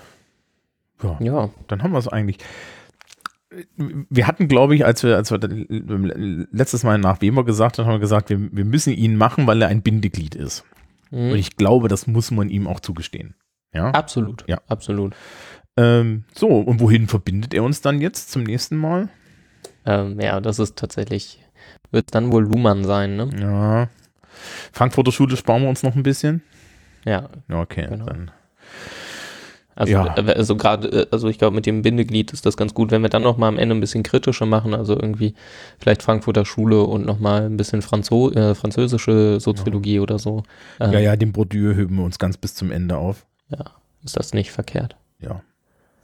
Ja, Ja, dann haben wir es eigentlich. Wir hatten, glaube ich, als wir, als wir letztes Mal nach Weber gesagt haben, haben wir gesagt, wir, wir müssen ihn machen, weil er ein Bindeglied ist. mhm. Und ich glaube, das muss man ihm auch zugestehen. Ja. absolut. Ja. Absolut. Ähm, so, und wohin verbindet er uns dann jetzt zum nächsten Mal? Ähm, ja, das ist tatsächlich, wird dann wohl Luhmann sein, ne? Ja. Frankfurter Schule sparen wir uns noch ein bisschen. Ja, Ja, okay. Genau. Dann. Also, Ja. äh, also gerade, äh, also ich glaube, mit dem Bindeglied ist das ganz gut, wenn wir dann nochmal am Ende ein bisschen kritischer machen, also irgendwie vielleicht Frankfurter Schule und nochmal ein bisschen Franzo äh, französische Soziologie oder so. Äh, Ja, ja, den Bourdieu heben wir uns ganz bis zum Ende auf. ja, ist das nicht verkehrt. Ja.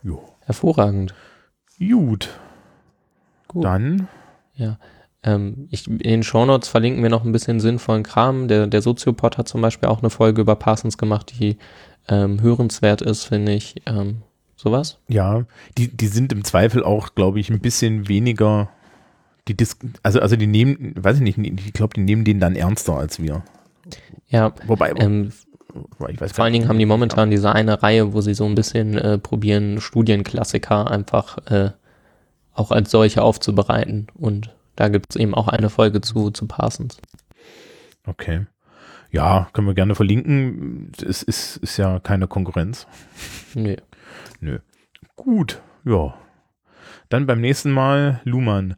Jo. Hervorragend. Gut. Gut. Dann. Ja. Ähm, ich, in den Shownotes verlinken wir noch ein bisschen sinnvollen Kram. Der, der Soziopod hat zum Beispiel auch eine Folge über Parsons gemacht, die ähm, hörenswert ist, finde ich. Ähm, sowas? Ja, die, die sind im Zweifel auch, glaube ich, ein bisschen weniger. Die Dis also, also die nehmen, weiß ich nicht, ich glaube, die nehmen den dann ernster als wir. Ja, Wobei, ähm, wobei ich weiß Vor allen Dingen haben die momentan diese eine Reihe, wo sie so ein bisschen äh, probieren, Studienklassiker einfach äh, auch als solche aufzubereiten. Und da gibt es eben auch eine Folge zu, zu Parsons. Okay. Ja, können wir gerne verlinken. Es ist, ist ja keine Konkurrenz. Nö. Nö. Gut, ja. Dann beim nächsten Mal Luhmann.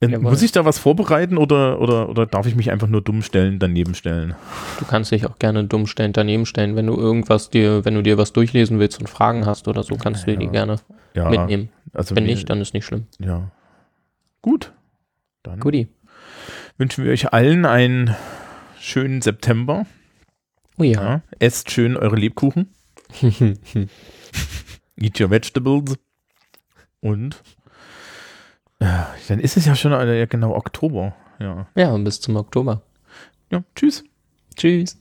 Ähm, muss ich da was vorbereiten oder, oder, oder darf ich mich einfach nur dumm stellen, daneben stellen? Du kannst dich auch gerne dumm stellen, daneben stellen. Wenn du irgendwas dir, wenn du dir was durchlesen willst und Fragen hast oder so, kannst du dir die Ja. gerne Ja, mitnehmen. also Wenn nicht, dann ist nicht schlimm. Ja. Gut. Dann Guti. wünschen wir euch allen einen schönen September. Oh ja. Ja. Esst schön eure Lebkuchen. Eat your vegetables. Und äh, dann ist es ja schon äh, genau Oktober. Ja. ja, und bis zum Oktober. Ja, tschüss. Tschüss.